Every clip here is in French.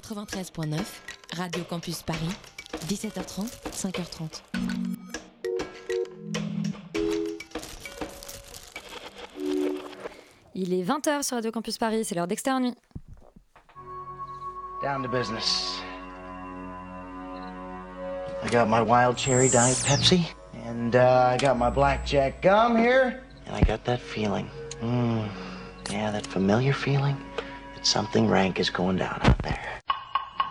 93.9, Radio Campus Paris, 17h30, 5h30. Il est 20h sur Radio Campus Paris, c'est l'heure d'externe nuit. Down to business. I got my wild cherry diet Pepsi, and uh, I got my blackjack gum here, and I got that feeling. Mm, yeah, that familiar feeling that something rank is going down out there.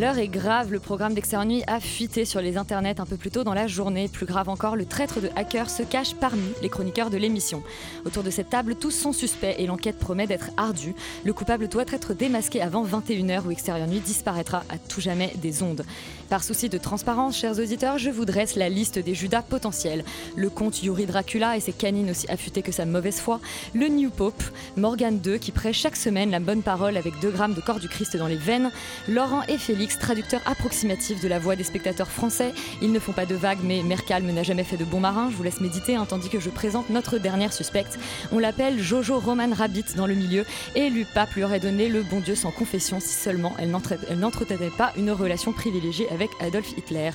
L'heure est grave, le programme d'Externe Nuit a fuité sur les internets un peu plus tôt dans la journée. Plus grave encore, le traître de hacker se cache parmi les chroniqueurs de l'émission. Autour de cette table, tous sont suspects et l'enquête promet d'être ardue. Le coupable doit être démasqué avant 21h où Extérieur Nuit disparaîtra à tout jamais des ondes. Par souci de transparence, chers auditeurs, je vous dresse la liste des Judas potentiels. Le comte Yuri Dracula et ses canines aussi affûtées que sa mauvaise foi. Le New Pope, Morgan II qui prêche chaque semaine la bonne parole avec 2 grammes de corps du Christ dans les veines. Laurent et Félix, traducteurs approximatifs de la voix des spectateurs français. Ils ne font pas de vagues, mais Mercalme n'a jamais fait de bon marin. Je vous laisse méditer, hein, tandis que je présente notre dernière suspecte. On l'appelle Jojo Roman Rabbit dans le milieu, et Pape lui aurait donné le bon Dieu sans confession si seulement elle n'entre- elle n'entretenait pas une relation privilégiée avec Adolf Hitler.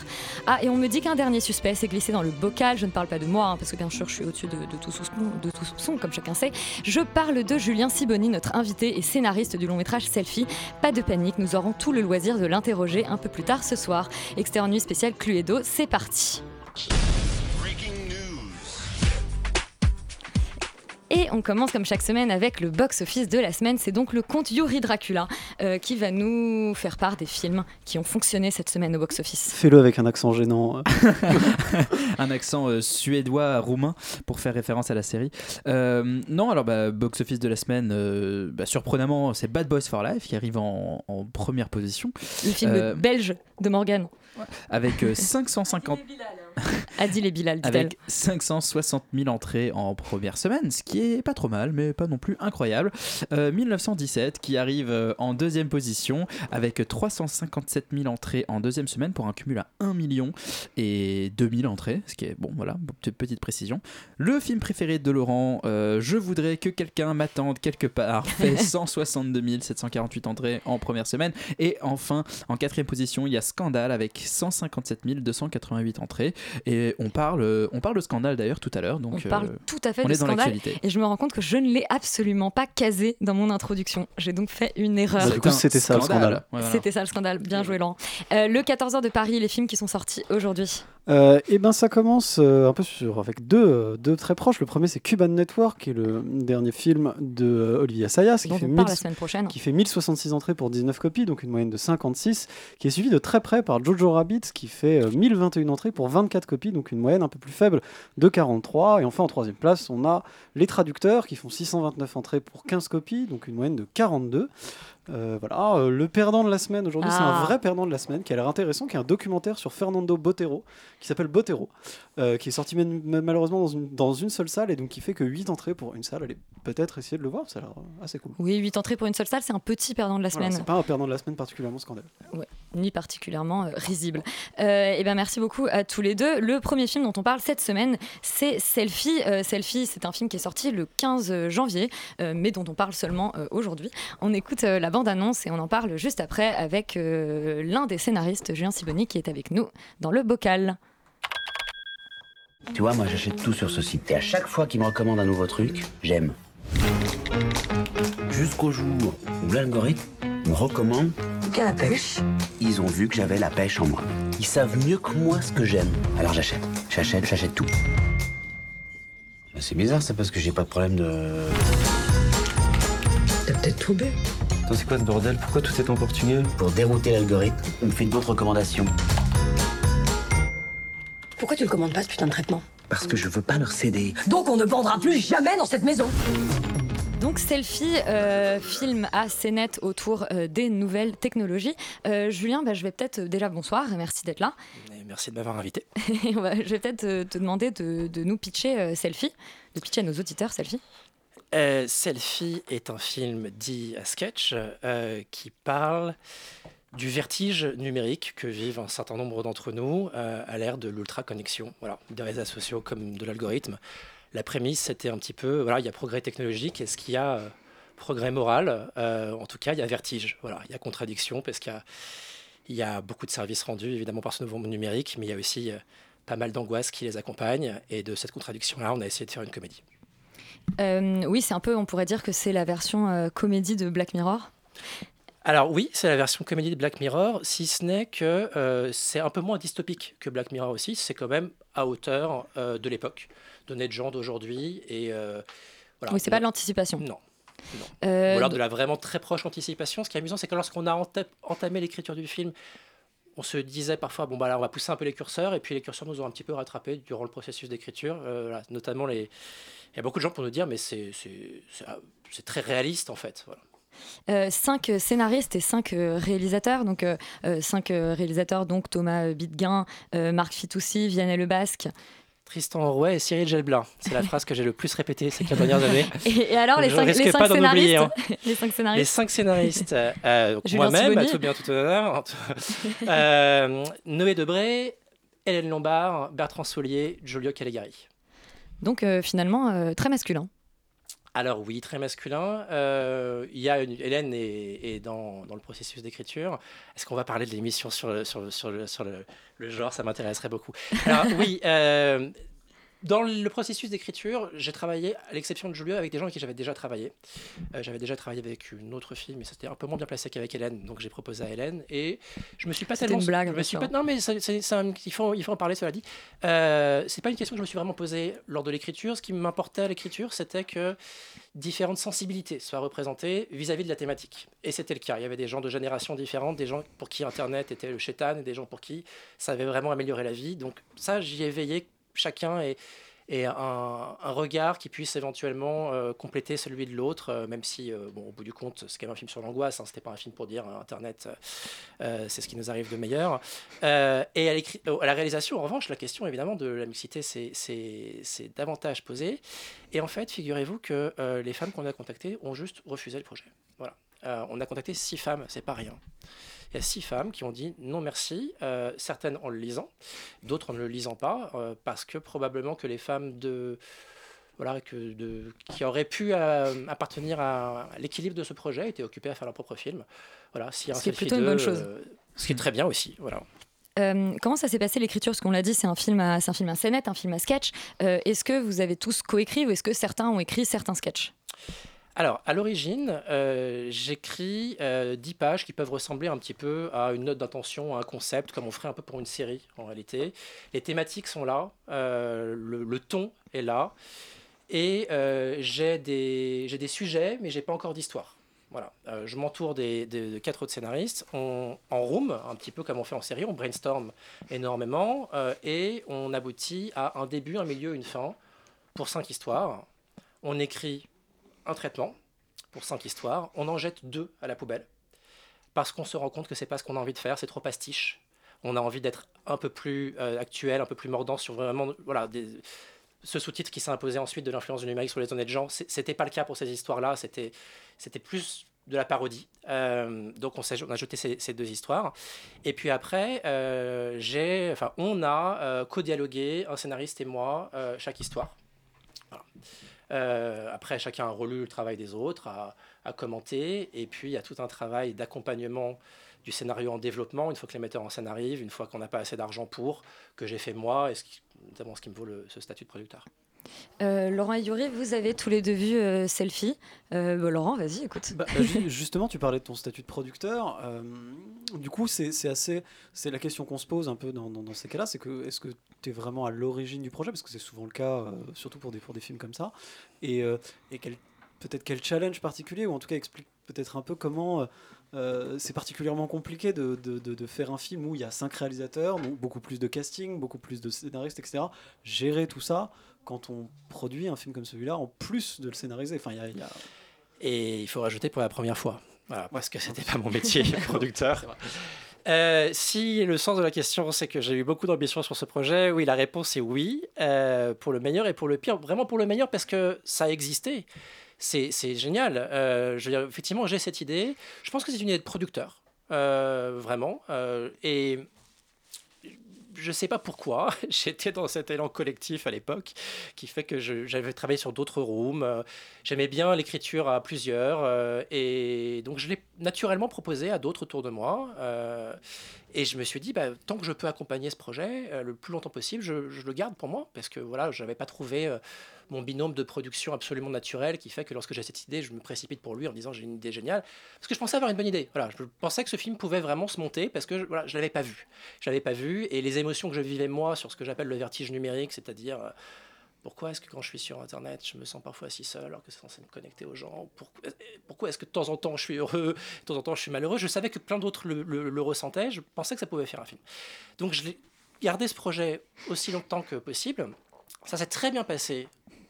Ah, et on me dit qu'un dernier suspect s'est glissé dans le bocal. Je ne parle pas de moi, hein, parce que bien sûr je suis au-dessus de, tout soupçon, de tout soupçon, comme chacun sait. Je parle de Julien Siboni, notre invité et scénariste du long métrage Selfie. Pas de panique, nous aurons tout le loisir de l'interroger un peu plus tard ce soir. Externe nuit spéciale Cluedo, c'est parti. Et on commence comme chaque semaine avec le box-office de la semaine. C'est donc le comte Yuri Dracula euh, qui va nous faire part des films qui ont fonctionné cette semaine au box-office. Fais-le avec un accent gênant. un accent euh, suédois roumain pour faire référence à la série. Euh, non, alors bah, box office de la semaine, euh, bah, surprenamment, c'est Bad Boys for Life qui arrive en, en première position Le film Euh, belge de Morgan. avec euh, 550 Adil et Bilal, avec 560 000 entrées en première semaine, ce qui est pas trop mal, mais pas non plus incroyable. Euh, 1917 qui arrive euh, en deuxième position avec 357 000 entrées en deuxième semaine pour un cumul à 1 million et 2000 entrées, ce qui est bon, voilà, petite- petite précision. Le film préféré de Laurent, euh, Je voudrais que quelqu'un m'attende quelque part, fait 162 748 entrées en première semaine. Et enfin, en quatrième position, il y a Scandale avec 157 288 entrées. Et on parle, on parle de Scandale d'ailleurs tout à l'heure. Donc, On parle euh, tout à fait on de est scandale. Et je me rends compte que je ne l'ai absolument pas casé dans mon introduction. J'ai donc fait une erreur. Bah, du coup, c'était ça, le scandale. Ouais, voilà. C'était ça le scandale. Bien joué, Laurent. Euh, le 14h de Paris, les films qui sont sortis aujourd'hui. Euh, et ben ça commence euh, un peu sur avec deux, euh, deux très proches. Le premier c'est Cuban Network, qui est le dernier film de euh, Olivia Sayas, qui fait, on 1000 parle la semaine prochaine. qui fait 1066 entrées pour 19 copies, donc une moyenne de 56, qui est suivi de très près par Jojo Rabbit, qui fait euh, 1021 entrées pour 24 copies, donc une moyenne un peu plus faible de 43. Et enfin en troisième place, on a les traducteurs qui font 629 entrées pour 15 copies, donc une moyenne de 42. Euh, voilà, euh, le perdant de la semaine aujourd'hui, c'est Ah. un vrai perdant de la semaine qui a l'air intéressant, qui est un documentaire sur Fernando Botero, qui s'appelle Botero, euh, qui est sorti malheureusement dans une, dans une seule salle et donc qui fait que 8 entrées pour une salle. Allez peut-être essayer de le voir, ça a l'air euh, assez cool. Oui, 8 entrées pour une seule salle, c'est un petit perdant de la Voilà, semaine. c'est pas un perdant de la semaine particulièrement scandaleux. ni particulièrement euh, risible. et ben merci beaucoup à tous les deux. Le premier film dont on parle cette semaine, c'est Selfie. Euh, Selfie, c'est un film qui est sorti le 15 janvier, euh, mais dont on parle seulement euh, aujourd'hui. On écoute euh, la bande-annonce et on en parle juste après avec euh, l'un des scénaristes, Julien Siboni, qui est avec nous dans le bocal. Tu vois, moi j'achète tout sur ce site. Et à chaque fois qu'ils me recommandent un nouveau truc, j'aime. Jusqu'au jour où l'algorithme me recommande. Quelle pêche? Ils ont vu que j'avais la pêche en moi. Ils savent mieux que moi ce que j'aime. Alors j'achète. J'achète, j'achète tout. C'est bizarre, c'est parce que j'ai pas de problème de. T'as peut-être tout bu. Attends, c'est quoi ce bordel? Pourquoi tout est en portugais? Pour dérouter l'algorithme, on me fait d'autres recommandations. Pourquoi tu le commandes pas ce putain de traitement Parce que je veux pas leur céder. Donc on ne vendra plus jamais dans cette maison. Donc Selfie, euh, film à scénette autour euh, des nouvelles technologies. Euh, Julien, bah, je vais peut-être déjà bonsoir et merci d'être là. Et merci de m'avoir invité. Je vais peut-être euh, te demander de, de nous pitcher euh, Selfie, de pitcher à nos auditeurs Selfie. Euh, Selfie est un film dit à sketch euh, qui parle du vertige numérique que vivent un certain nombre d'entre nous euh, à l'ère de l'ultra-connexion, voilà, des réseaux sociaux comme de l'algorithme. La prémisse, c'était un petit peu, voilà, il y a progrès technologique, est-ce qu'il y a euh, progrès moral Euh, En tout cas, il y a vertige, voilà, il y a contradiction parce qu'il y a, beaucoup de services rendus, évidemment, par ce nouveau monde numérique, mais il y a aussi pas mal d'angoisses qui les accompagnent, et de cette contradiction-là, on a essayé de faire une comédie. Oui, c'est un peu, on pourrait dire que c'est la version comédie de Black Mirror. Alors oui, c'est la version comédie de Black Mirror, si ce n'est que euh, c'est un peu moins dystopique que Black Mirror aussi, c'est quand même à hauteur euh, de l'époque, d'honnêtes gens d'aujourd'hui, et euh, voilà. oui, c'est pas de l'anticipation. Non. Ou alors de la vraiment très proche anticipation. Ce qui est amusant, c'est que lorsqu'on a enta- entamé l'écriture du film, on se disait parfois, bon, bah là, on va pousser un peu les curseurs, et puis les curseurs nous ont un petit peu rattrapés durant le processus d'écriture. Voilà, notamment, les... il y a beaucoup de gens pour nous dire, mais c'est ah, c'est très réaliste en fait. Voilà. Euh, cinq scénaristes et cinq euh, réalisateurs. Donc, euh, cinq réalisateurs, donc Thomas Bidguin, euh, Marc Fitoussi, Vianney Le Basque. Tristan Rouet et Cyril Gelblin. C'est la phrase que j'ai le plus répétée ces quatre dernières années. Et, et alors, les cinq, les scénaristes, oublier, hein. les cinq Les scénaristes. cinq moi-même, à tout bien, tout honneur, Noé Debré, Hélène Lombard, Bertrand Soulier, Giulio Calegari. Donc, euh, finalement, euh, très masculin. Alors oui, très masculin. Euh, il y a une, Hélène est, dans, dans le processus d'écriture. Est-ce qu'on va parler de l'émission sur, le- sur, sur le, le genre? Ça m'intéresserait beaucoup. Alors oui, euh, dans le processus d'écriture, j'ai travaillé, à l'exception de Julio, avec des gens avec qui j'avais déjà travaillé. Euh, j'avais déjà travaillé avec une autre fille, mais c'était un peu moins bien placé qu'avec Hélène, donc j'ai proposé à Hélène. Et je me suis pas tellement... une blague, je me suis pas- non, mais c'est- c'est- c'est un- il, faut, il faut en parler, cela dit. Euh, c'est pas une question que je me suis vraiment posée lors de l'écriture. Ce qui m'importait à l'écriture, c'était que différentes sensibilités soient représentées vis-à-vis de la thématique. Et c'était le cas. Il y avait des gens de générations différentes, des gens pour qui Internet était le chétan, et des gens pour qui ça avait vraiment amélioré la vie. Donc ça, j'y ai veillé, chacun et un, regard qui puisse éventuellement euh, compléter celui de l'autre, euh, même si, euh, au bout du compte, c'est quand même un film sur l'angoisse, hein, c'était pas un film pour dire euh, Internet, c'est ce qui nous arrive de meilleur. Et à, la réalisation, en revanche, la question évidemment de la mixité, c'est davantage posée. Et en fait, figurez-vous que les femmes qu'on a contactées ont juste refusé le projet. Voilà. On a contacté six femmes, c'est pas rien. Il y a six femmes qui ont dit non merci, euh, certaines en le lisant, d'autres en ne le lisant pas, euh, parce que probablement que les femmes de, voilà, que de, qui auraient pu euh, appartenir à l'équilibre de ce projet étaient occupées à faire leur propre film. Voilà, si Ce qui est plutôt une bonne chose. ce qui est très bien aussi. Voilà. Euh, comment ça s'est passé l'écriture? Parce qu'on l'a dit, c'est un film à, c'est un film à scénette, un film à sketch. Euh, est-ce que vous avez tous coécrit ou est-ce que certains ont écrit certains sketchs? Alors, à l'origine, euh, j'écris euh, 10 pages qui peuvent ressembler un petit peu à une note d'intention, à un concept, comme on ferait un peu pour une série en réalité. Les thématiques sont là, euh, le, ton est là, et euh, j'ai des, des sujets, mais j'ai pas encore d'histoire. Voilà, je m'entoure des, de quatre autres scénaristes. On, en room, un petit peu comme on fait en série, on brainstorm énormément et on aboutit à un début, un milieu, une fin pour cinq histoires. On écrit un traitement pour cinq histoires, on en jette deux à la poubelle parce qu'on se rend compte que c'est pas ce qu'on a envie de faire, c'est trop pastiche. On a envie d'être un peu plus euh, actuel, un peu plus mordant sur vraiment voilà ce sous-titre qui s'est imposé ensuite de l'influence du numérique sur les honnêtes gens. C'était pas le cas pour ces histoires-là, c'était c'était plus de la parodie. Euh, donc on, a jeté ces, deux histoires. Et puis après, euh, j'ai, enfin, on a euh, co-dialogué, un scénariste et moi, chaque histoire. Voilà. Euh, après, chacun a relu le travail des autres, a, commenté, et puis il y a tout un travail d'accompagnement du scénario en développement, une fois que les metteurs en scène arrivent, une fois qu'on n'a pas assez d'argent pour, que j'ai fait moi, et ce qui, notamment ce qui me vaut ce statut de producteur. Euh, Laurent et Yuri, vous avez tous les deux vu euh, Selfie. Euh, Laurent, vas-y, écoute. Bah, bah, ju- justement, tu parlais de ton statut de producteur. du coup, c'est assez. C'est la question qu'on se pose un peu dans, ces cas-là c'est que est-ce que tu es vraiment à l'origine du projet? Parce que c'est souvent le cas, surtout pour des, films comme ça. Et, peut-être quel challenge particulier, ou en tout cas explique peut-être un peu comment. c'est particulièrement compliqué de, faire un film où il y a cinq réalisateurs, beaucoup plus de casting, beaucoup plus de scénaristes, etc. Gérer tout ça quand on produit un film comme celui-là, en plus de le scénariser. Enfin, il y a- y a... Et il faut rajouter pour la première fois. Voilà, parce que c'était pas mon métier, producteur. Euh, si le sens de la question c'est que j'ai eu beaucoup d'ambition sur ce projet, oui, la réponse est oui, euh, pour le meilleur et pour le pire. Vraiment pour le meilleur parce que ça a existé. C'est génial. Euh, je veux dire, effectivement, j'ai cette idée. Je pense que c'est une idée de producteur, vraiment. Et je sais pas pourquoi, j'étais dans cet élan collectif à l'époque qui fait que j'avais travaillé sur d'autres rooms. euh, J'aimais bien l'écriture à plusieurs euh, et donc je l'ai naturellement proposé à d'autres autour de moi. euh, et je me suis dit, bah, tant que je peux accompagner ce projet le plus longtemps possible, je, je le garde pour moi parce que voilà, je n'avais pas trouvé mon binôme de production absolument naturel qui fait que lorsque j'ai cette idée, je me précipite pour lui en disant j'ai une idée géniale parce que je pensais avoir une bonne idée. Voilà, je pensais que ce film pouvait vraiment se monter parce que voilà, je l'avais pas vu. Je l'avais pas vu et les émotions que je vivais moi sur ce que j'appelle le vertige numérique, c'est-à-dire euh, pourquoi est-ce que quand je suis sur Internet, je me sens parfois si seul alors que c'est censé me connecter aux gens? Pourquoi, pourquoi est-ce que de temps en temps je suis heureux, de temps en temps je suis malheureux? Je savais que plein d'autres le, le- le ressentaient. Je pensais que ça pouvait faire un film. Donc je l'ai gardé ce projet aussi longtemps que possible. Ça s'est très bien passé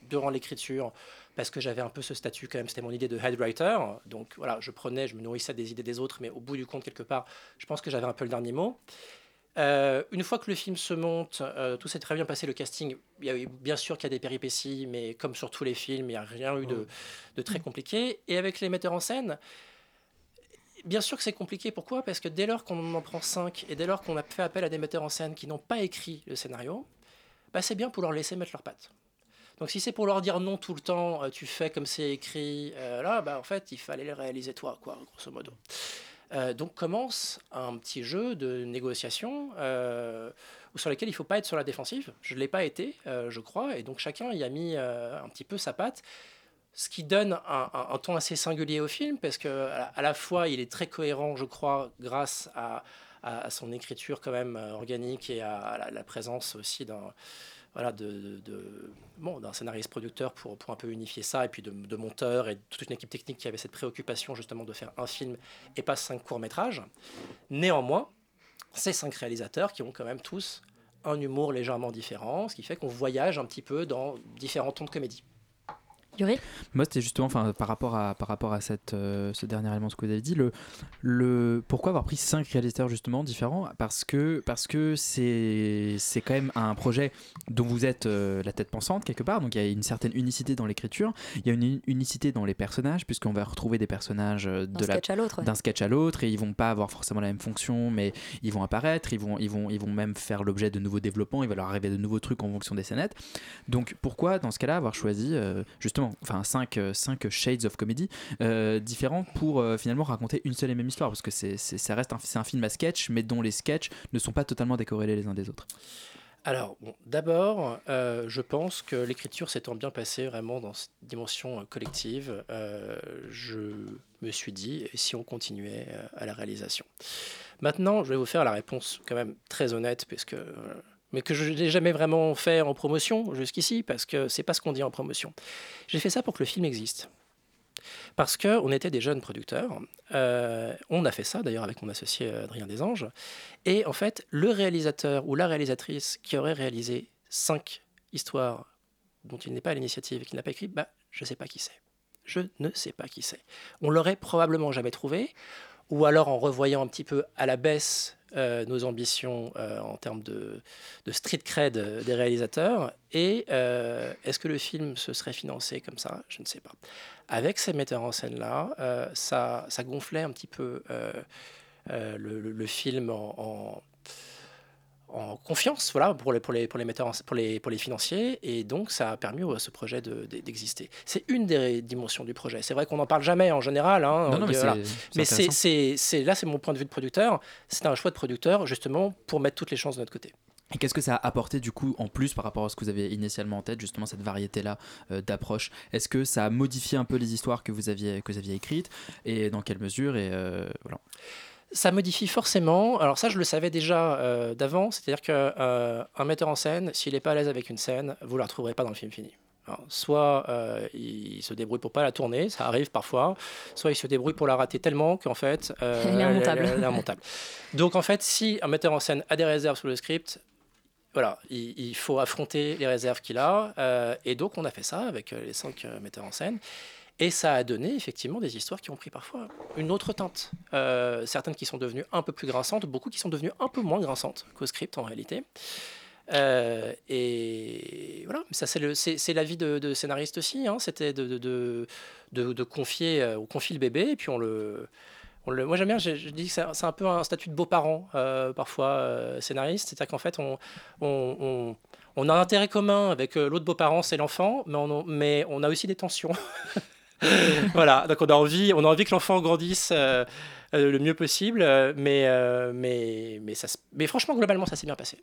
durant l'écriture parce que j'avais un peu ce statut quand même, c'était mon idée de head writer. Donc voilà, je prenais, je me nourrissais des idées des autres, mais au bout du compte, quelque part, je pense que j'avais un peu le dernier mot. Euh, une fois que le film se monte, euh, tout s'est très bien passé. Le casting, il y a eu, bien sûr qu'il y a des péripéties, mais comme sur tous les films, il n'y a rien eu de, de très compliqué. Et avec les metteurs en scène, bien sûr que c'est compliqué. Pourquoi? Parce que dès lors qu'on en prend cinq et dès lors qu'on a fait appel à des metteurs en scène qui n'ont pas écrit le scénario, bah, c'est bien pour leur laisser mettre leurs pattes. Donc si c'est pour leur dire non tout le temps, euh, tu fais comme c'est écrit, euh, là, bah, en fait, il fallait le réaliser toi, quoi, grosso modo. Euh, donc commence un petit jeu de négociation euh, sur lequel il ne faut pas être sur la défensive. Je ne l'ai pas été, je crois, et donc chacun y a mis un petit peu sa patte. Ce qui donne un, ton assez singulier au film, parce que à la, fois il est très cohérent, je crois, grâce à, son écriture quand même organique et à la, la présence aussi d'un voilà, de, d'un scénariste producteur pour, pour un peu unifier ça, et puis de, de monteur et toute une équipe technique qui avait cette préoccupation justement de faire un film et pas cinq courts-métrages. Néanmoins, ces cinq réalisateurs qui ont quand même tous un humour légèrement différent, ce qui fait qu'on voyage un petit peu dans différents tons de comédie. Yuri Moi, c'était justement enfin, par rapport à, par rapport à cette, euh, ce dernier élément, ce que vous avez dit, le, le, pourquoi avoir pris cinq réalisateurs justement différents? Parce que parce que c'est quand même un projet dont vous êtes euh, la tête pensante quelque part, donc il y a une certaine unicité dans l'écriture, il y a une uni- unicité dans les personnages, puisqu'on va retrouver des personnages euh, D'un de sketch à l'autre, ouais. d'un sketch à l'autre, et ils vont pas avoir forcément la même fonction, mais ils vont apparaître, ils vont, ils vont, ils vont même faire l'objet de nouveaux développements, il va leur arriver de nouveaux trucs en fonction des scénettes. Donc pourquoi dans ce cas-là avoir choisi euh, justement enfin 5 cinq shades of comedy euh, différents pour euh, finalement raconter une seule et même histoire parce que c'est ça reste un, un film à sketch mais dont les sketchs ne sont pas totalement décorrélés les uns des autres. Alors, bon, d'abord, euh, je pense que l'écriture s'étant bien passée vraiment dans cette dimension euh, collective, euh, je me suis dit, si on continuait euh, à la réalisation? Maintenant, je vais vous faire la réponse quand même très honnête, parce que, euh, mais que je n'ai jamais vraiment fait en promotion jusqu'ici, parce que c'est pas ce qu'on dit en promotion. J'ai fait ça pour que le film existe. Parce qu'on était des jeunes producteurs. Euh, on a fait ça d'ailleurs avec mon associé euh, Adrien Desanges. Et en fait, le réalisateur ou la réalisatrice qui aurait réalisé cinq histoires dont il n'est pas à l'initiative et qui n'a pas écrit, bah, je ne sais pas qui c'est. Je ne sais pas qui c'est. On l'aurait probablement jamais trouvé, ou alors en revoyant un petit peu à la baisse euh, nos ambitions euh, en termes de, street cred des réalisateurs. Et euh, est-ce que le film se serait financé comme ça? Je ne sais pas. Avec ces metteurs en scène-là, ça, ça gonflait un petit peu le, film en- en confiance voilà, pour, les, pour, les, pour, les metteurs en- pour, les, pour les financiers. Et donc, ça a permis à ce projet de- de- d'exister. C'est une des dimensions du projet. C'est vrai qu'on n'en parle jamais en général. hein, Non, non, on mais voilà. Mais c'est- là, c'est mon point de vue de producteur. C'est un choix de producteur, justement, pour mettre toutes les chances de notre côté. Et qu'est-ce que ça a apporté du coup en plus par rapport à ce que vous avez initialement en tête, justement cette variété-là euh, d'approche? Est-ce que ça a modifié un peu les histoires que vous aviez, que vous aviez écrites? Et dans quelle mesure? Et euh, voilà. Ça modifie forcément. Alors ça, je le savais déjà euh, d'avant. C'est-à-dire qu'un un metteur en scène, s'il n'est pas à l'aise avec une scène, vous ne la retrouverez pas dans le film fini. Alors, soit euh, il se débrouille pour pas la tourner, ça arrive parfois, soit il se débrouille pour la rater tellement qu'en fait, euh, Elle est immontable. elle est immontable. Donc en fait, si un metteur en scène a des réserves sur le script, voilà, il, il faut affronter les réserves qu'il a. euh, et donc on a fait ça avec euh, les cinq euh, metteurs en scène. Et ça a donné effectivement des histoires qui ont pris parfois une autre teinte. Euh, certaines qui sont devenues un peu plus grinçantes, beaucoup qui sont devenues un peu moins grinçantes qu'au script en réalité. Euh, et voilà, ça c'est le- c'est c'est la vie de, de scénariste aussi. hein. C'était de, confier, euh, on confie le bébé et puis on le, moi j'aime bien, je, dis que c'est un- peu un statut de beau-parent parfois scénariste. C'est-à-dire qu'en fait on, a un intérêt commun avec l'autre beau-parent, c'est l'enfant, mais on a aussi des tensions. voilà, donc on a envie, on a envie que l'enfant grandisse euh, euh, le mieux possible, euh, mais, mais, mais, ça, mais franchement, globalement, ça s'est bien passé,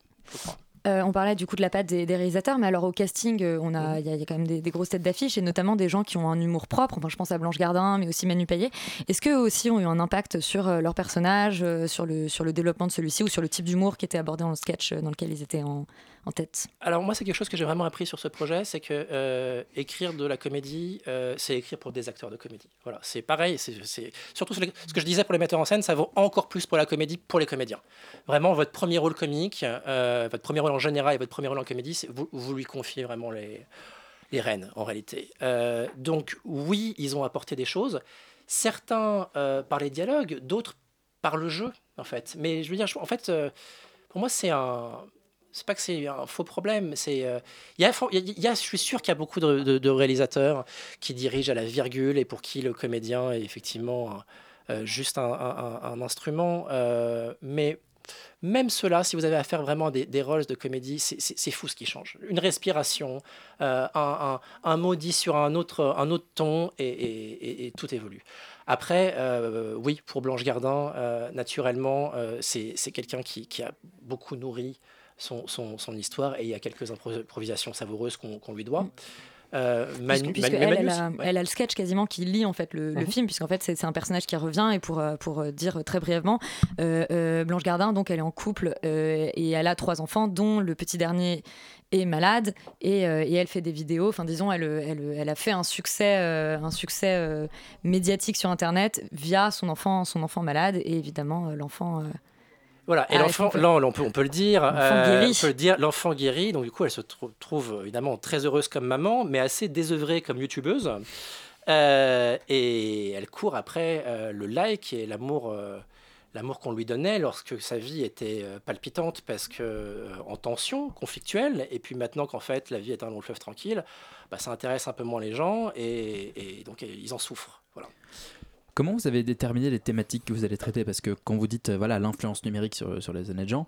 on parlait du coup de la patte des, réalisateurs, mais alors au casting, on a, il y, a- il y a quand même des, grosses têtes d'affiche et notamment des gens qui ont un humour propre. Enfin, je pense à Blanche Gardin, mais aussi Manu Payet. Est-ce qu'eux aussi ont eu un impact sur leur personnage, sur, le, sur le développement de celui-ci ou sur le type d'humour qui était abordé dans le sketch dans lequel ils étaient en, tête Alors moi, c'est quelque chose que j'ai vraiment appris sur ce projet, c'est que euh, écrire de la comédie, euh, c'est écrire pour des acteurs de comédie. Voilà, c'est pareil. C'est surtout ce que je disais pour les metteurs en scène, ça vaut encore plus pour la comédie, pour les comédiens. Vraiment, votre premier rôle comique, euh, votre premier rôle en général et votre premier rôle en comédie, vous, vous lui confiez vraiment les les rênes en réalité. Donc oui, ils ont apporté des choses. Certains par les dialogues, d'autres par le jeu en fait. Mais je veux dire, je- en fait, pour moi, c'est un c'est pas que c'est un faux problème, c'est euh, il y, a, je suis sûr qu'il y a beaucoup de, réalisateurs qui dirigent à la virgule et pour qui le comédien est effectivement euh, juste un, instrument. euh, mais même cela, si vous avez affaire vraiment à des, des rôles de comédie, c'est- fou ce qui change. Une respiration, un, un- mot dit sur un autre, un autre ton et, et- tout évolue. Après, oui, pour Blanche Gardin, naturellement, euh, c'est c'est quelqu'un qui, qui a beaucoup nourri son, son- son histoire et il y a quelques impro- improvisations savoureuses qu'on lui doit. Euh, Manu- Puisque, puisque Manu- elle, Manu elle, aussi, a, ouais. elle a le sketch quasiment qui lit en fait le, le Mhm. film, puisqu'en fait c'est un personnage qui revient. Et pour, euh, pour euh, dire très brièvement, euh, euh, Blanche Gardin, donc elle est en couple et elle a trois enfants, dont le petit dernier est malade et, euh, et elle fait des vidéos. Enfin, disons, elle, elle, elle a fait un succès, euh, un succès euh, médiatique sur Internet via son enfant, son enfant malade et évidemment l'enfant. Voilà, et Ah, l'enfant, là, on peut, on peut le dire, L'enfant euh, guéri. on peut le dire, l'enfant guéri, donc du coup, elle se trou- trouve évidemment très heureuse comme maman, mais assez désœuvrée comme youtubeuse. Euh, et elle court après euh, le like et l'amour l'amour qu'on lui donnait lorsque sa vie était palpitante parce que euh, en tension conflictuelle et puis maintenant qu'en fait la vie est un long fleuve tranquille bah, ça intéresse un peu moins les gens et, et donc ils en souffrent voilà Comment vous avez déterminé les thématiques que vous allez traiter? Parce que quand vous dites euh, voilà l'influence numérique sur, sur les années de gens,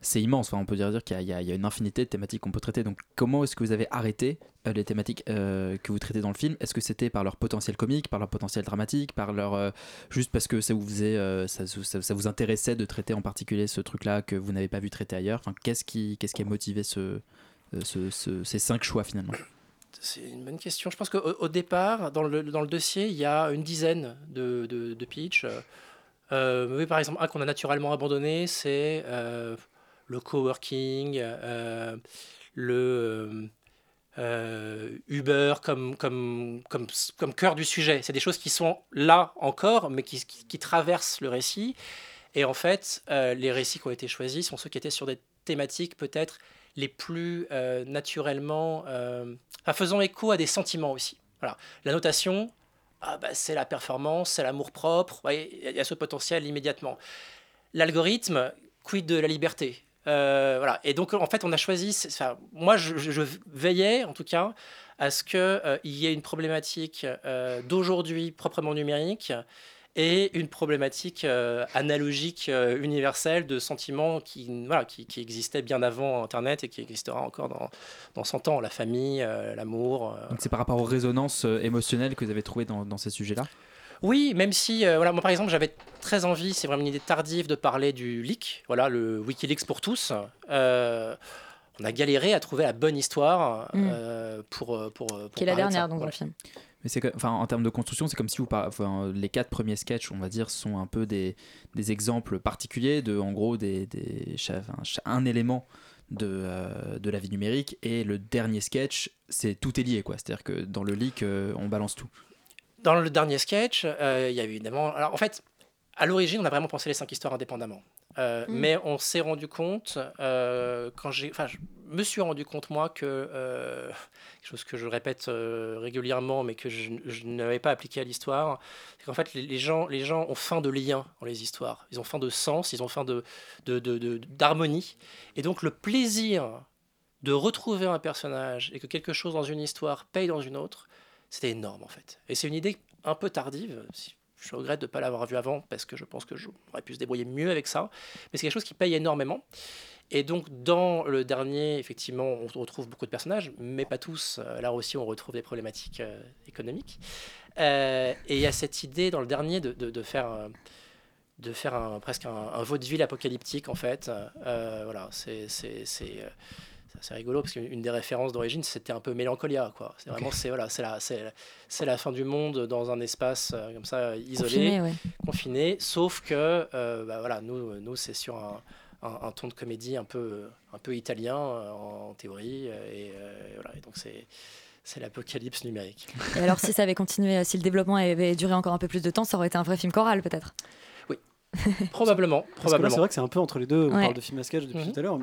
c'est immense. Enfin, on peut dire, dire qu'il y, a- y une infinité de thématiques qu'on peut traiter. Donc, comment est-ce que vous avez arrêté euh, les thématiques euh, que vous traitez dans le film? Est-ce que c'était par leur potentiel comique, par leur potentiel dramatique, par leur euh, juste parce que ça vous faisait, ça, ça- ça vous intéressait de traiter en particulier ce truc-là que vous n'avez pas vu traiter ailleurs? Enfin, qu'est-ce qui, qu'est-ce qui a motivé ce, ce- ce- ces cinq choix finalement? C'est une bonne question. Je pense qu'au au départ, dans le, dans le dossier, il y a une dizaine de, de, de pitchs. Euh, par exemple, un qu'on a naturellement abandonné, c'est euh, le coworking, euh, le Uber comme, comme, comme, cœur du sujet. C'est des choses qui sont là encore, mais qui, qui, traversent le récit. Et en fait, les récits qui ont été choisis sont ceux qui étaient sur des thématiques peut-être les plus euh, naturellement, euh, faisant écho à des sentiments aussi. La notation, ah bah, c'est la performance, c'est l'amour propre, il y a ce potentiel immédiatement. L'algorithme, quid de la liberté? Euh, voilà. Et donc, en fait, on a choisi, enfin, moi, je, veillais, en tout cas, à ce qu'il y ait une problématique euh, d'aujourd'hui proprement numérique et une problématique euh, analogique euh, universelle de sentiments qui, voilà, qui, qui existaient bien avant Internet et qui existera encore dans, dans 100 ans, la famille, euh, l'amour. euh, Donc, c'est par rapport aux résonances euh, émotionnelles que vous avez trouvées dans, dans ces sujets-là? Oui, même si, euh, voilà, moi par exemple, j'avais très envie, c'est vraiment une idée tardive, de parler du leak, voilà, le Wikileaks pour tous. Euh, on a galéré à trouver la bonne histoire Mm. euh, pour, pour, pour qui est la de dernière ça. donc dans le film. Mais c'est enfin en termes de construction, c'est comme si vous par- enfin, les quatre premiers sketchs, on va dire, sont un peu des, des exemples particuliers de, en gros, des, des un élément de, euh, de la vie numérique et le dernier sketch, c'est tout est lié quoi. C'est-à-dire que dans le leak, euh, on balance tout. Dans le dernier sketch, euh, il y a évidemment. Alors en fait, à l'origine, on a vraiment pensé les cinq histoires indépendamment. Euh, Mm. Mais on s'est rendu compte, euh, quand j'ai. Enfin, me suis rendu compte, moi, que. euh, quelque chose que je répète euh, régulièrement, mais que je, je n'avais pas appliqué à l'histoire, c'est qu'en fait, les, gens, les gens ont faim de lien dans les histoires. Ils ont faim de sens, ils ont faim de, de, de- d'harmonie. Et donc, le plaisir de retrouver un personnage et que quelque chose dans une histoire paye dans une autre, c'était énorme en fait. Et c'est une idée un peu tardive. si- Je regrette de ne pas l'avoir vue avant parce que je pense que j'aurais pu se débrouiller mieux avec ça. Mais c'est quelque chose qui paye énormément. Et donc, dans le dernier, effectivement, on retrouve beaucoup de personnages, mais pas tous. Euh, Là aussi, on retrouve des problématiques euh, économiques. Euh, et il y a cette idée dans le dernier de, faire, un- presque un, vaudeville apocalyptique, en fait. Voilà, c'est. C'est- euh, rigolo parce qu'une des références d'origine c'était un peu Mélancolia quoi. C'est vraiment c'est voilà c'est la c'est la- c'est la fin du monde dans un espace euh, comme ça isolé, Confiné, ouais. confiné. Sauf que euh, bah, voilà nous nous c'est sur un, un, un ton de comédie un peu un peu italien euh, en, théorie euh, et, euh, voilà et donc c'est c'est l'apocalypse numérique. Et alors, si ça avait continué, euh, si le développement avait duré encore un peu plus de temps, ça aurait été un vrai film choral, peut-être? Probablement, que là, probablement. c'est vrai que c'est un peu entre les deux. On Ouais. parle de film à sketch depuis Mhm. tout à l'heure.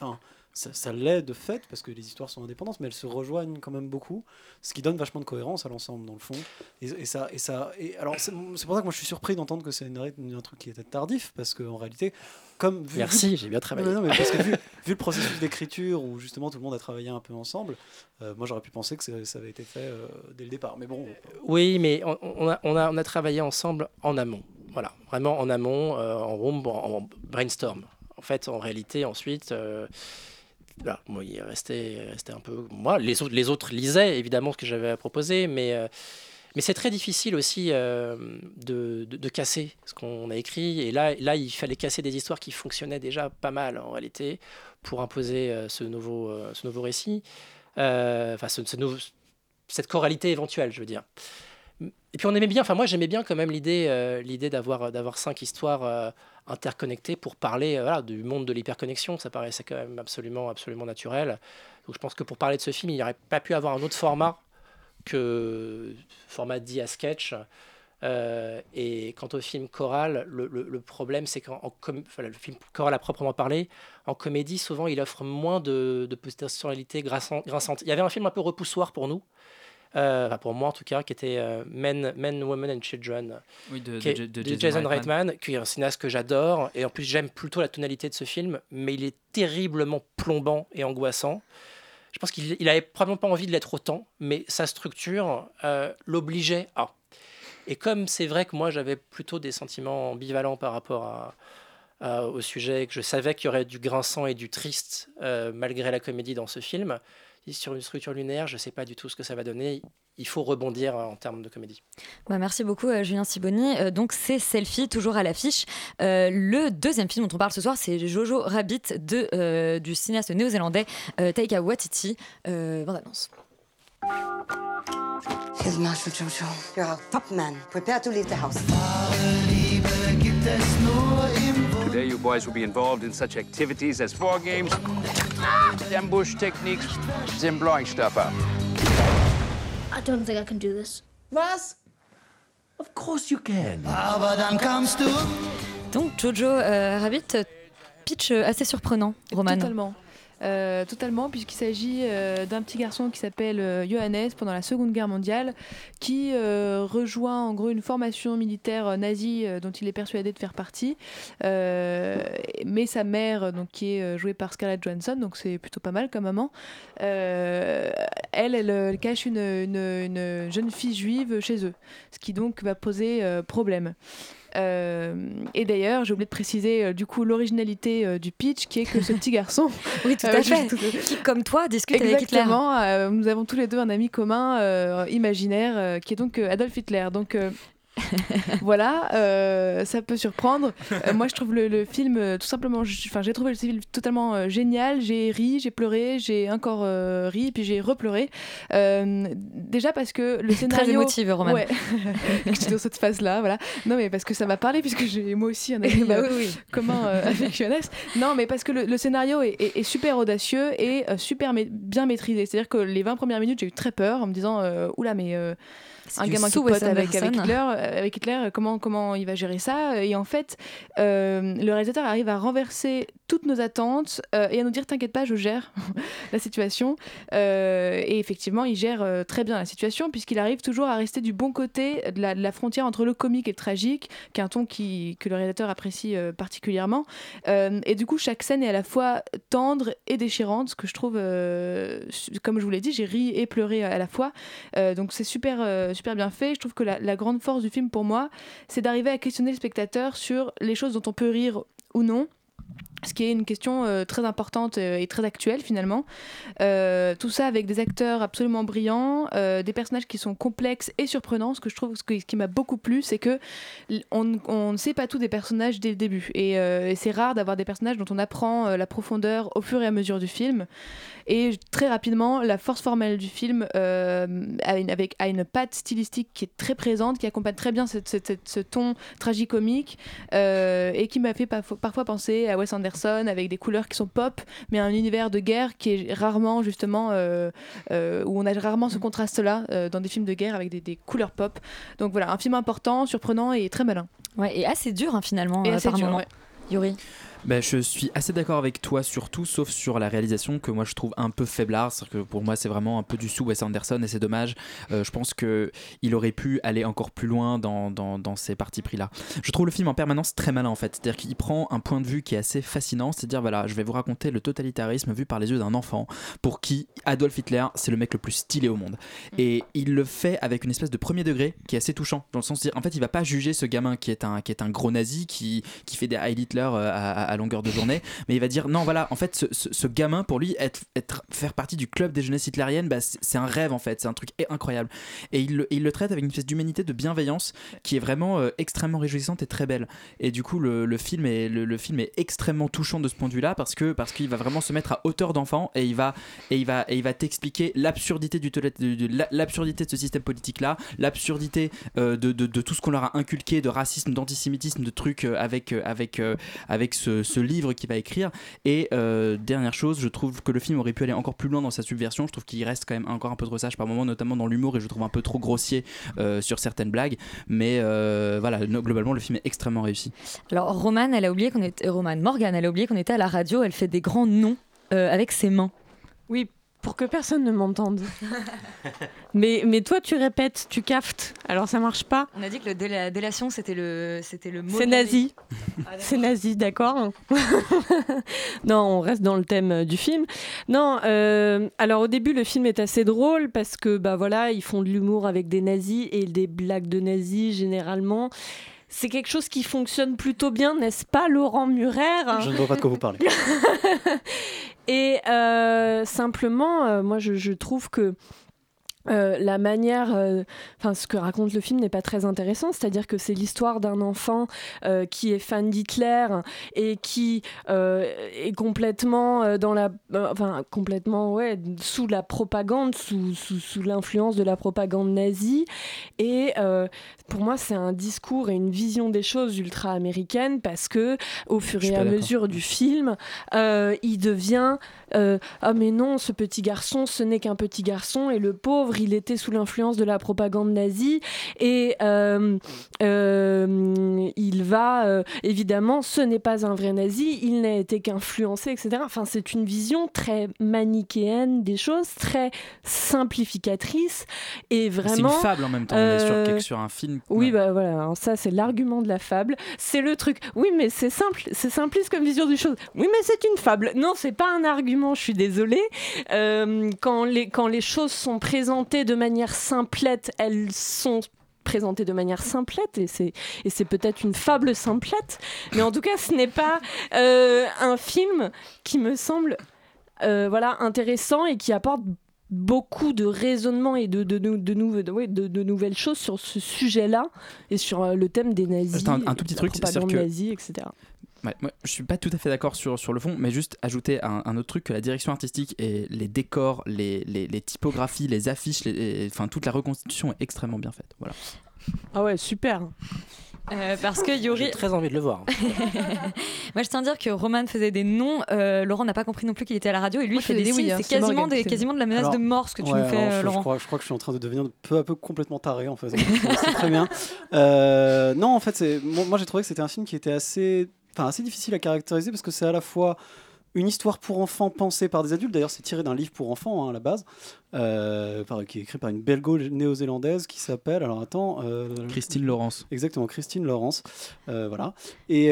Enfin, ça, ça l'est de fait parce que les histoires sont indépendantes, mais elles se rejoignent quand même beaucoup, ce qui donne vachement de cohérence à l'ensemble dans le fond. Et, et ça, et ça, et alors c'est pour ça que moi je suis surpris d'entendre que c'est un truc qui était tardif parce qu'en réalité, comme vu- Merci, j'ai bien travaillé. Non, mais non, mais parce que vu, vu le processus d'écriture où justement tout le monde a travaillé un peu ensemble, euh, moi j'aurais pu penser que ça, ça avait été fait euh, dès le départ. Mais bon, Oui, mais on, on a, on, a, on a travaillé ensemble en amont. Voilà, vraiment en amont, euh, en room, en, en brainstorm. En fait, en réalité, ensuite, voilà, moi, il restait, restait un peu. Moi, les autres, les autres lisaient évidemment ce que j'avais à proposer, mais, euh, mais c'est très difficile aussi euh, de, de, casser ce qu'on a écrit. Et là, là, il fallait casser des histoires qui fonctionnaient déjà pas mal en réalité pour imposer euh, ce, nouveau, ce nouveau récit. Enfin, ce nouveau- cette choralité éventuelle, je veux dire. Et puis on aimait bien, enfin moi j'aimais bien quand même l'idée euh, l'idée d'avoir cinq histoires euh, interconnectées pour parler euh, voilà, du monde de l'hyperconnexion. Ça paraissait quand même absolument absolument naturel. Donc je pense que pour parler de ce film, il n'aurait pas pu avoir un autre format que format dit à sketch. Euh, et quant au film choral, le, le- problème c'est qu'en enfin, le film choral à proprement parler, en comédie, souvent il offre moins de, de potentialités grinçantes. grinçantes. Il y avait un film un peu repoussoir pour nous, euh, enfin pour moi en tout cas, qui était euh, Men, Men, Women and Children, Oui, de- qui est- de- de de Jason Jason Reitman. Qui est un cinéaste que j'adore, et en plus j'aime plutôt la tonalité de ce film, mais il est terriblement plombant et angoissant. Je pense qu'il il avait probablement pas envie de l'être autant, mais sa structure euh, l'obligeait à. Et comme c'est vrai que moi j'avais plutôt des sentiments ambivalents par rapport à, à- au sujet, que je savais qu'il y aurait du grinçant et du triste malgré la comédie dans ce film, sur une structure lunaire, je ne sais pas du tout ce que ça va donner. Il faut rebondir en termes de comédie. Bah, merci beaucoup, euh, Julien Siboni. Euh, donc, c'est Selfie, toujours à l'affiche. Euh, le deuxième film dont on parle ce soir, c'est Jojo Rabbit de, euh, du cinéaste néo-zélandais euh, Taika Waititi. Euh, bande annonce. Here's Jojo. You're our top man. Prepare to leave the house. Today, you boys will be involved in such activities as war games, ambush techniques, and blowing stuff up. I don't think I can do this. Was? Of course you can. Donc, Jojo euh, Rabbit, euh, pitch euh, assez surprenant, Roman. Totalement. Euh, totalement, puisqu'il s'agit euh, d'un petit garçon qui s'appelle euh, Johannes pendant la Seconde Guerre mondiale, qui rejoint en gros une formation militaire nazie dont il est persuadé de faire partie. Mais sa mère, donc, qui est jouée par Scarlett Johansson, donc c'est plutôt pas mal comme maman, elle, elle, euh, cache une, une- une jeune fille juive chez eux, ce qui donc va poser problème. Euh, et d'ailleurs, j'ai oublié de préciser euh, du coup l'originalité euh, du pitch, qui est que ce petit garçon, Oui, tout à fait. juste- Qui, comme toi, discute avec Hitler. Exactement. nous avons tous les deux un ami commun imaginaire qui est donc Adolf Hitler. Donc voilà, euh, ça peut surprendre. Euh, moi, je trouve le, le film euh, tout simplement, enfin, j'ai trouvé le film totalement génial. J'ai ri, j'ai pleuré, j'ai encore ri, puis j'ai repleuré. Déjà parce que le scénario. émotive, Romane. Ouais. J'étais dans cette phase-là, voilà. Non, mais parce que ça m'a parlé, puisque j'ai moi aussi un avis Bah oui, oui. commun avec Johannes. Non, mais parce que le, le scénario est, est- est super audacieux et super ma- bien maîtrisé. C'est-à-dire que les 20 premières minutes, j'ai eu très peur en me disant Oula, mais un gamin qui pote avec, avec. Hitler, euh, avec Hitler, euh, comment, comment il va gérer ça Et en fait, euh, le réalisateur arrive à renverser toutes nos attentes euh, et à nous dire T'inquiète pas, je gère la situation. Euh, et effectivement, il gère euh, très bien la situation puisqu'il arrive toujours à rester du bon côté de la, de la frontière entre le comique et le tragique, qui est un ton qui, que le réalisateur apprécie euh, particulièrement. Euh, et du coup, chaque scène est à la fois tendre et déchirante, ce que je trouve, euh, comme je vous l'ai dit, j'ai ri et pleuré à la fois. Euh, donc c'est super, euh, super bien fait. Je trouve que la, grande force du film pour moi, c'est d'arriver à questionner le spectateur sur les choses dont on peut rire ou non. Ce qui est une question euh, très importante euh, et très actuelle finalement. Euh, tout ça avec des acteurs absolument brillants, des personnages qui sont complexes et surprenants. Ce que je trouve, ce, qui m'a beaucoup plu, c'est que on, ne sait pas tout des personnages dès le début. Et, c'est rare d'avoir des personnages dont on apprend la profondeur au fur et à mesure du film. Et très rapidement, la force formelle du film a, une, avec, a une patte stylistique qui est très présente, qui accompagne très bien cette- ce ton tragicomique et qui m'a fait parfois penser à Wes Anderson avec des couleurs qui sont pop, mais un univers de guerre qui est rarement justement euh, euh, où on a rarement ce contraste-là euh, dans des films de guerre avec des, des couleurs pop. Donc voilà, un film important, surprenant et très malin. Ouais, et assez dur hein, finalement Et assez par dur, moment. ouais. Yuri? Ben, je suis assez d'accord avec toi surtout, sauf sur la réalisation que moi je trouve un peu faiblard. C'est-à-dire que pour moi c'est vraiment un peu du sous Wes Anderson et c'est dommage. Euh, je pense que il aurait pu aller encore plus loin dans, dans, dans ces parties pris là. Je trouve le film en permanence très malin en fait. C'est-à-dire qu'il prend un point de vue qui est assez fascinant. C'est-à-dire voilà, je vais vous raconter le totalitarisme vu par les yeux d'un enfant pour qui Adolf Hitler c'est le mec le plus stylé au monde. Et il le fait avec une espèce de premier degré qui est assez touchant dans le sens en fait il va pas juger ce gamin qui est un qui est un gros nazi qui qui fait des Heil Hitler euh, à, à- à longueur de journée. Mais il va dire non voilà en fait ce, gamin pour lui être, être faire partie du club des jeunesses hitlériennes bah, c'est un rêve en fait. C'est un truc incroyable. Et il, le- traite avec une espèce d'humanité de bienveillance qui est vraiment euh, extrêmement réjouissante et très belle. Et du coup le, film est le, film est extrêmement touchant de ce point de vue là parce que parce qu'il va vraiment se mettre à hauteur d'enfant et il va et il va et il va t'expliquer l'absurdité du l'absurdité de ce système politique là l'absurdité euh, de, de- de tout ce qu'on leur a inculqué de racisme d'antisémitisme de trucs euh, avec avec avec ce, ce livre qu'il va écrire et euh, dernière chose je trouve que le film aurait pu aller encore plus loin dans sa subversion je trouve qu'il reste quand même encore un peu trop sage par moments notamment dans l'humour et je trouve un peu trop grossier euh, sur certaines blagues mais euh, voilà no- globalement le film est extrêmement réussi Alors Romane, elle a oublié qu'on était Romane Morgan, elle a oublié qu'on était à la radio. Elle fait des grands noms euh, avec ses mains. Oui, pour que personne ne m'entende. mais, mais toi, tu répètes, tu caftes, alors ça marche pas. On a dit que le déla- délation c'était le c'était le mot. C'est nazi. Ah, C'est nazi, d'accord Non, on reste dans le thème euh, du film. Non, euh, alors au début, le film est assez drôle parce que, bah voilà, ils font de l'humour avec des nazis et des blagues de nazis généralement. C'est quelque chose qui fonctionne plutôt bien, n'est-ce pas, Laurent Murer? Je ne vois pas de quoi vous parlez. Et euh, simplement, euh, moi, je, je trouve que euh, la manière, euh, enfin ce que raconte le film n'est pas très intéressant, c'est-à-dire que c'est l'histoire d'un enfant euh, qui est fan d'Hitler et qui est complètement dans la, enfin complètement ouais sous la propagande, sous, sous, sous l'influence de la propagande nazie. Et pour moi, c'est un discours et une vision des choses ultra américaine parce que au fur et à mesure du film, il devient ah mais non, ce petit garçon, ce n'est qu'un petit garçon et le pauvre, il était sous l'influence de la propagande nazie et euh, euh, il va euh, évidemment, ce n'est pas un vrai nazi, il n'a été qu'influencé, etc. Enfin, c'est une vision très manichéenne des choses, très simplificatrice et c'est vraiment. une fable en même temps on est sur, quelque- sur un film oui, bah voilà, ça c'est l'argument de la fable. C'est le truc. Oui, mais c'est simple, c'est simpliste comme vision du chose. Oui, mais c'est une fable. Non, c'est pas un argument, je suis désolée. Quand, les, quand les choses sont présentées de manière simplette, elles sont présentées de manière simplette et c'est et c'est peut-être une fable simplette mais en tout cas ce n'est pas euh, un film qui me semble euh, voilà intéressant et qui apporte beaucoup de raisonnements et de, de, de, de, nouvelles choses sur ce sujet-là et sur euh, le thème des nazis, un- un tout petit truc, nazie, etc. Ouais, moi, je suis pas tout à fait d'accord sur, sur le fond, mais juste ajouter un, un autre truc que la direction artistique et les décors, les, les, les typographies, les affiches, les- enfin toute la reconstitution est extrêmement bien faite. Voilà. Ah ouais, super. Euh, parce que Yuri. J'ai très envie de le voir. Moi, je tiens à dire que Roman faisait des noms. euh, Laurent n'a pas compris non plus qu'il était à la radio et lui Moi, il fait des des oui, signes. hein, c'est quasiment, des- quasiment de la menace Alors, de mort ce que tu ouais, nous fais, alors, je, je Laurent. crois, je crois que je suis en train de devenir peu à peu complètement taré en fait. Donc, C'est très bien. Euh, non, en fait, c'est moi, j'ai trouvé que c'était un film qui était assez, enfin assez difficile à caractériser parce que c'est à la fois une histoire pour enfants pensée par des adultes. D'ailleurs, c'est tiré d'un livre pour enfants hein, à la base, euh, par- qui est écrit par une belgo-néo-zélandaise qui s'appelle. Alors attends. euh, Christine Laurence. Exactement, Christine Laurence. Euh, voilà. Et,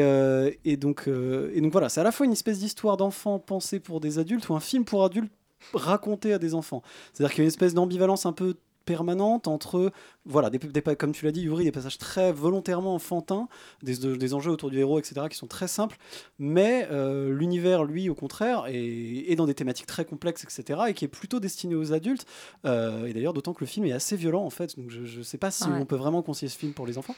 et, donc, et donc voilà, c'est à la fois une espèce d'histoire d'enfant pensée pour des adultes ou un film pour adultes raconté à des enfants. C'est-à-dire qu'il y a une espèce d'ambivalence un peu permanente entre, voilà, des, des- comme tu l'as dit, Yuri, des passages très volontairement enfantins, des, de- des enjeux autour du héros, etc., qui sont très simples, mais euh, l'univers, lui, au contraire, est, est dans des thématiques très complexes, etc., et qui est plutôt destiné aux adultes. Euh, et d'ailleurs, d'autant que le film est assez violent, en fait, donc je ne sais pas si Ouais. on peut vraiment conseiller ce film pour les enfants.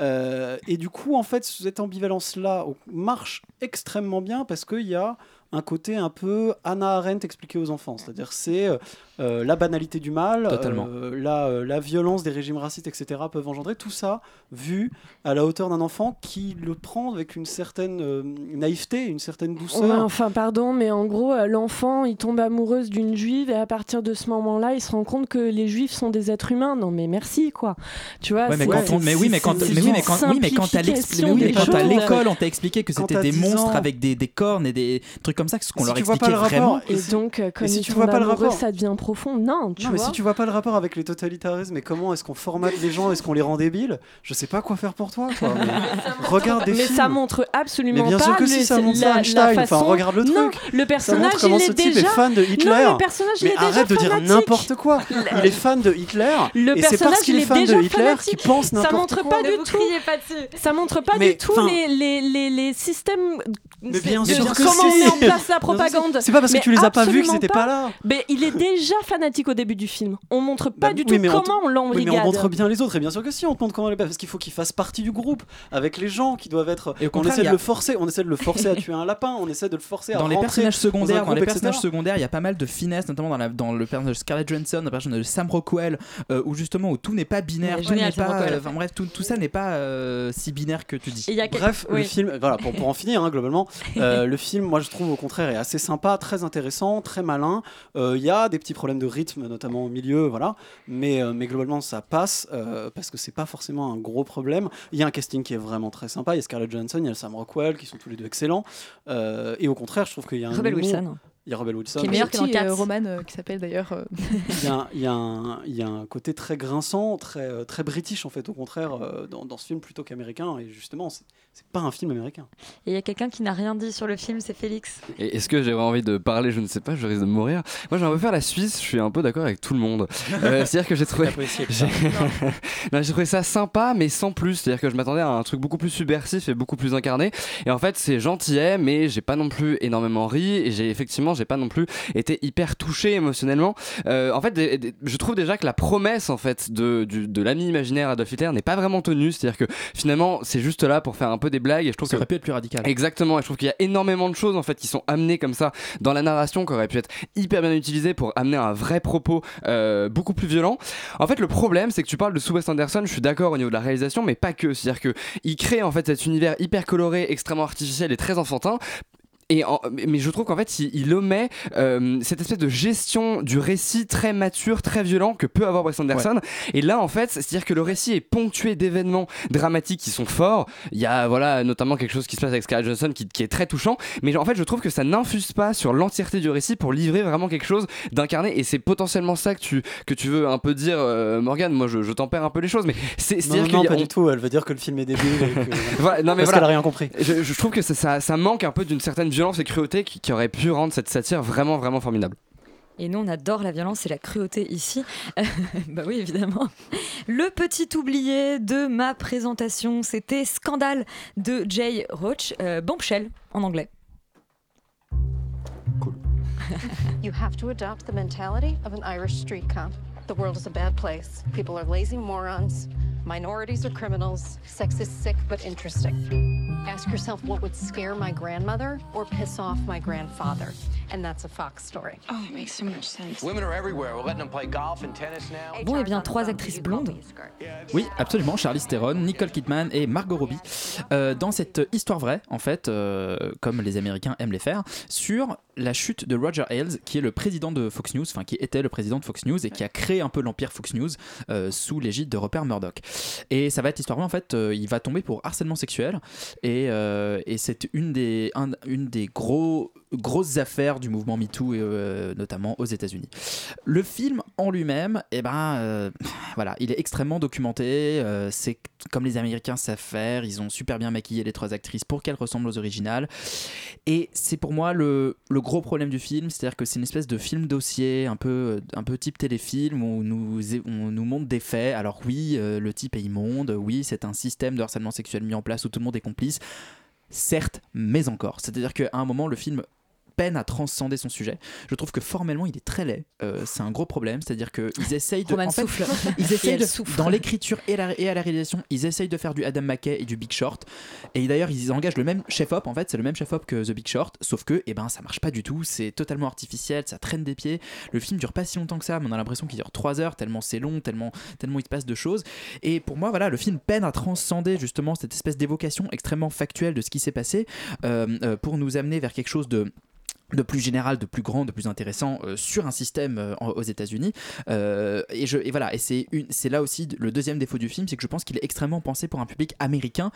Euh, et du coup, en fait, cette ambivalence-là au- marche extrêmement bien parce qu'il y a un côté un peu Anna Arendt expliqué aux enfants. C'est-à-dire, c'est euh, euh, la banalité du mal, euh, la, euh, la violence des régimes racistes, etc., peuvent engendrer tout ça vu à la hauteur d'un enfant qui le prend avec une certaine euh, naïveté, une certaine douceur. Ouais, enfin, pardon, mais en gros, l'enfant, il tombe amoureuse d'une juive et à partir de ce moment-là, il se rend compte que les juifs sont des êtres humains. Non, mais merci, quoi. Tu vois, Ouais, mais, c'est- quand on- mais oui, mais quand, mais oui, mais quand, oui, mais quand à l'école on t'a expliqué que c'était des 10 monstres ans- avec des, des cornes et des trucs comme ça, ce qu'on Si leur tu vois pas expliquait le rapport, vraiment. Et donc, euh, quand Et si tu vois pas le rapport- ça devient profond. Non, tu non, mais vois. si tu vois pas le rapport avec les totalitarismes et comment est-ce qu'on formate les gens, est-ce qu'on les rend débiles, je sais pas quoi faire pour toi. Quoi. Mais regarde des mais films. ça montre absolument Mais bien pas sûr que si, le- ça montre la, ça, la Einstein. façon... Enfin, regarde le Non, truc. le Ça personnage, montre comment il est ce type déjà... est fan de Hitler. Non, le personnage, il mais est déjà arrête de dire n'importe quoi. Il est fan de Hitler. Le et c'est personnage, parce qu'il il est est fan déjà de Hitler qu'il pense Ça n'importe montre quoi. pas Ne du vous tout. pas. Ça montre pas Mais, du tout les, les, les, les systèmes Mais bien sûr que comment si. Place la propagande. c'est pas parce que Mais tu les as pas vus qu'ils absolument étaient pas là. Mais il est déjà fanatique au début du film. On montre pas Bah du tout comment on Oui, l'embrigade. mais on montre bien les autres, et bien sûr que si, on te montre comment les parce qu'il faut qu'il fasse partie du groupe, avec les gens qui doivent être. Et on essaie de a- le forcer, on essaie de le forcer à tuer un lapin, on essaie de le forcer à dans les personnages secondaires, dans les personnages secondaires, il y a pas mal de finesse, notamment dans, la, dans le personnage de Scarlett Johansson, le personnage de Sam Rockwell, euh, où justement où tout n'est pas binaire, enfin bref, tout, tout ça n'est pas euh, si binaire que tu dis. Bref, le film, voilà, pour, pour en finir, hein, globalement, euh, le film, moi je trouve au contraire, est assez sympa, très intéressant, très malin. Euh, Il y a des petits problèmes de rythme, notamment au milieu, voilà, mais, euh, mais globalement ça passe euh, parce que c'est pas forcément un gros problème. Il y a un casting qui est vraiment très sympa. Il y a Scarlett Johansson, il y a Sam Rockwell, qui sont tous les deux excellents. Euh, et au contraire, je trouve qu'il y a un Rebel humour- Wilson. Il y a Rebel Wilson. Qui est meilleur que dans euh, Roman euh, qui s'appelle d'ailleurs. euh, il y, a, un- il y a un, il y a un côté très grinçant, très, euh, très british en fait, au contraire, euh, dans, dans ce film plutôt qu'américain. Et justement, c'est pas un film américain. Et il y a quelqu'un qui n'a rien dit sur le film, c'est Félix. Et est-ce que j'ai vraiment envie de parler Je ne sais pas, je risque de mourir. Moi, j'ai un peu faire la Suisse, je suis un peu d'accord avec tout le monde. Euh, C'est-à-dire que j'ai trouvé. j'ai- trouvé ça sympa, mais sans plus. C'est-à-dire que je m'attendais à un truc beaucoup plus subversif et beaucoup plus incarné. Et en fait, c'est gentillet, mais j'ai pas non plus énormément ri. Et j'ai effectivement, j'ai pas non plus été hyper touché émotionnellement. Euh, en fait, je trouve déjà que la promesse en fait de, du- de l'ami imaginaire Adolf Hitler n'est pas vraiment tenue. C'est-à-dire que finalement, c'est juste là pour faire un peu des blagues. Et je trouve Ça que aurait pu être plus radical. Exactement, et je trouve qu'il y a énormément de choses en fait qui sont amenées comme ça dans la narration qui auraient pu être hyper bien utilisées pour amener un vrai propos euh, beaucoup plus violent. En fait, le problème, c'est que tu parles de Sue Wes Anderson, je suis d'accord au niveau de la réalisation, mais pas que. C'est-à-dire que il crée en fait cet univers hyper coloré, extrêmement artificiel et très enfantin. Et en- mais je trouve qu'en fait, il, il omet euh, cette espèce de gestion du récit très mature, très violent que peut avoir Wes Anderson. Et là, en fait, c'est-à-dire que le récit est ponctué d'événements dramatiques qui sont forts. Il y a voilà, notamment quelque chose qui se passe avec Scarlett Johansson qui, qui est très touchant. Mais en fait, je trouve que ça n'infuse pas sur l'entièreté du récit pour livrer vraiment quelque chose d'incarné. Et c'est potentiellement ça que tu, que tu veux un peu dire, euh, Morgane. Moi, je, je tempère un peu les choses. Mais c'est Non, c'est-à-dire non, pas on- du tout. Elle veut dire que le film est débile. Que... voilà, non mais Parce voilà. qu'elle a rien compris. Je, je trouve que ça, ça, ça manque un peu d'une certaine violence et cruauté qui, qui aurait pu rendre cette satire vraiment vraiment formidable. Et nous, on adore la violence et la cruauté ici. Euh, bah oui, évidemment. Le petit oublié de ma présentation, c'était Scandale de Jay Roach, euh, Bombshell en anglais. You have to adopt the mentality of an Irish street cop. The world is a bad place. People are lazy morons. Minorities are criminals. Sex is sick but interesting. Ask yourself what would scare my grandmother or piss off my grandfather. And that's a Fox story. Oh, it makes so much sense. Women are everywhere. We're letting them play golf and tennis now. Bon, et bien trois actrices blondes. Oui, absolument. Charlize Theron, Nicole Kidman et Margot Robbie. Euh, dans cette histoire vraie, en fait, euh, comme les Américains aiment les faire, sur la chute de Roger Ailes, qui est le président de Fox News, enfin qui était le président de Fox News et qui a créé un peu l'empire Fox News euh, sous l'égide de Rupert Murdoch. Et ça va être l'histoire en fait, euh, il va tomber pour harcèlement sexuel et, euh, et c'est une des, un- une des gros, grosses affaires du mouvement MeToo, et, euh, notamment aux États-Unis. Le film en lui-même, eh ben, voilà, il est extrêmement documenté. c'est comme les Américains savent faire. Ils ont super bien maquillé les trois actrices pour qu'elles ressemblent aux originales. Et c'est pour moi le, le gros problème du film, c'est-à-dire que c'est une espèce de film dossier, un peu, un peu type téléfilm, où on nous, on nous montre des faits. Alors oui, le type est immonde, oui, c'est un système de harcèlement sexuel mis en place où tout le monde est complice. Certes, mais encore. C'est-à-dire qu'à un moment, le film peine à transcender son sujet. Je trouve que formellement il est très laid. Euh, c'est un gros problème, c'est-à-dire qu'ils essayent de, en fait, ils essayent de- dans l'écriture et, à la réalisation, ils essayent de faire du Adam McKay et du Big Short. Et d'ailleurs ils engagent le même chef op en fait, c'est le même chef op que The Big Short, sauf que eh ben ça marche pas du tout, c'est totalement artificiel, ça traîne des pieds. Le film dure pas si longtemps que ça, mais on a l'impression qu'il dure 3 heures tellement c'est long, tellement tellement il se passe de choses. Et pour moi voilà, le film peine à transcender justement cette espèce d'évocation extrêmement factuelle de ce qui s'est passé euh, euh, pour nous amener vers quelque chose de de plus général, de plus grand, de plus intéressant euh, sur un système euh, aux États-Unis. Euh, et, et voilà, et c'est là aussi le deuxième défaut du film, c'est que je pense qu'il est extrêmement pensé pour un public américain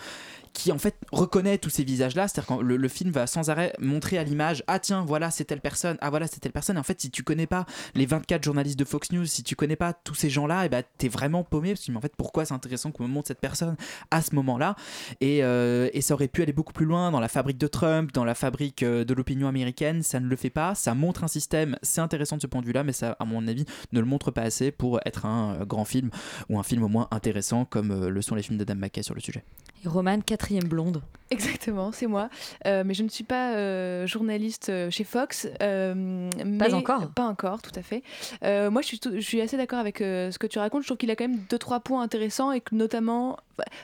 qui en fait reconnaît tous ces visages-là. C'est-à-dire que le, film va sans arrêt montrer à l'image, ah tiens, voilà c'est telle personne, ah voilà c'est telle personne. Et en fait, si tu connais pas les 24 journalistes de Fox News, si tu connais pas tous ces gens-là, et ben t'es vraiment paumé parce que mais en fait pourquoi c'est intéressant qu'on me montre cette personne à ce moment-là? Et, et ça aurait pu aller beaucoup plus loin dans la fabrique de Trump, dans la fabrique de l'opinion américaine. Ça ne le fait pas. Ça montre un système. C'est intéressant de ce point de vue-là, mais ça, à mon avis, ne le montre pas assez pour être un euh, grand film ou un film au moins intéressant comme euh, le sont les films d'Adam McKay sur le sujet. Et Roman, quatrième blonde. Exactement, c'est moi. Euh, mais je ne suis pas euh, journaliste chez Fox. euh, mais- encore Pas encore, tout à fait. Euh, moi, je suis, tout- je suis assez d'accord avec euh, ce que tu racontes. Je trouve qu'il a quand même deux, trois points intéressants et que notamment.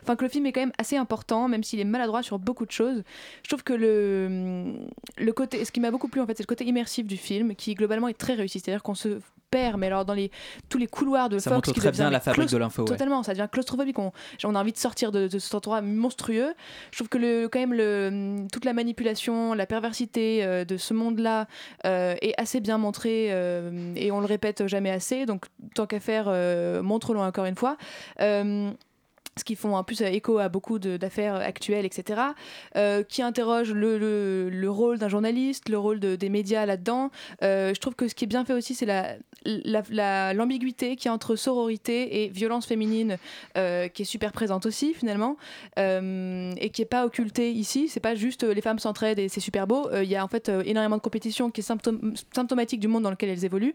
Enfin, que le film est quand même assez important, même s'il est maladroit sur beaucoup de choses. Je trouve que le, le côté. Ce qui m'a beaucoup plu, en fait, c'est le côté immersif du film qui, globalement, est très réussi. C'est-à-dire qu'on se perd, mais alors dans les, tous les couloirs de Ça Fox. montre qui très devient bien la fabrique de l'info, ouais. Totalement, ça devient claustrophobique. On, on a envie de sortir de, de cet endroit monstrueux. Je trouve que le, quand même le, toute la manipulation, la perversité euh, de ce monde-là euh, est assez bien montrée euh, et on le répète jamais assez. Donc tant qu'à faire, montre-le encore une fois. Ce qui font en plus écho à beaucoup d'affaires actuelles, etc., euh, qui interrogent le, le- le rôle d'un journaliste, le rôle de- des médias là-dedans. Euh, je trouve que ce qui est bien fait aussi, c'est la- la- la- l'ambiguïté qui est entre sororité et violence féminine, euh, qui est super présente aussi finalement, et qui est pas occultée ici. C'est pas juste les femmes s'entraident et c'est super beau. Il y a en fait énormément de compétition qui est symptomatique du monde dans lequel elles évoluent.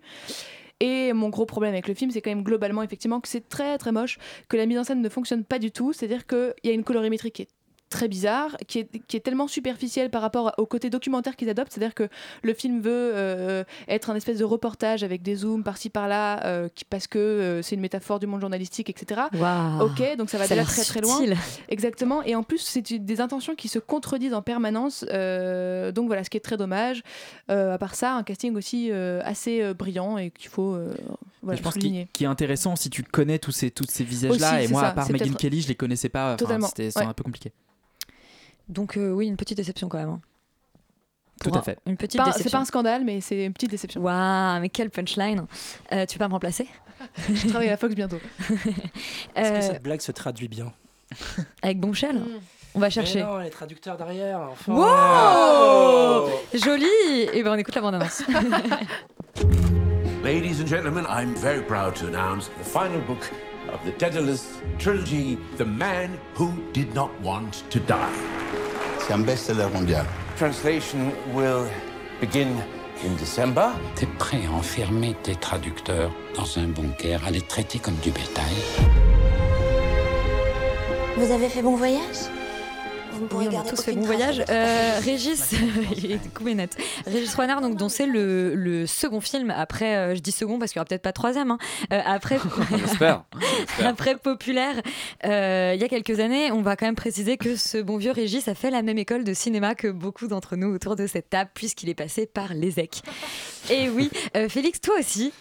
Et mon gros problème avec le film, c'est quand même globalement effectivement que c'est très très moche, que la mise en scène ne fonctionne pas du tout. C'est-à-dire qu'il y a une colorimétrie qui est très bizarre, qui est, qui est tellement superficielle par rapport au côté documentaire qu'ils adoptent. C'est-à-dire que le film veut euh, être un espèce de reportage avec des zooms par-ci par-là, euh, qui- parce que euh, c'est une métaphore du monde journalistique, etc. Waouh. Ok, donc ça va Ça déjà très très loin. Exactement. Et en plus, c'est des intentions qui se contredisent en permanence. euh, donc voilà, ce qui est très dommage. Euh, à part ça, un casting aussi euh, assez euh, brillant et qu'il faut euh, voilà, je pense qu'il qui est intéressant si tu connais tous ces, tous ces visages-là. Et moi, ça, à part Megan Kelly, je les connaissais pas. Enfin, C'était ouais. un peu compliqué. Donc euh, oui, une petite déception quand même. hein. Tout à un- fait. Une petite Pas- déception. C'est pas un scandale, mais c'est une petite déception. Waouh, mais quelle punchline. Euh, tu peux pas me remplacer Je travaille à la Fox bientôt. Est-ce que Euh, cette blague se traduit bien Avec Bombshell On va chercher. Mais non, les traducteurs derrière, enfin. Wow Joli Et ben on écoute la bande-annonce. Ladies and gentlemen, I'm very proud to announce the final book of the Daedalus trilogy, The Man Who Did Not Want to Die. C'est un best-seller mondial. Translation will begin in December. T'es prêt à enfermer tes traducteurs dans un bunker, à les traiter comme du bétail? Vous avez fait bon voyage? Oui, on a tous fait bon voyage. Euh, Régis, il est coupé net. Régis Renard, donc, dont c'est le, le second film après, euh, je dis second parce qu'il n'y aura peut-être pas de troisième, hein, euh, après, après Populaire, euh, il y a quelques années, on va quand même préciser que ce bon vieux Régis a fait la même école de cinéma que beaucoup d'entre nous autour de cette table, puisqu'il est passé par l'ESEC. Et oui, euh, Félix, toi aussi.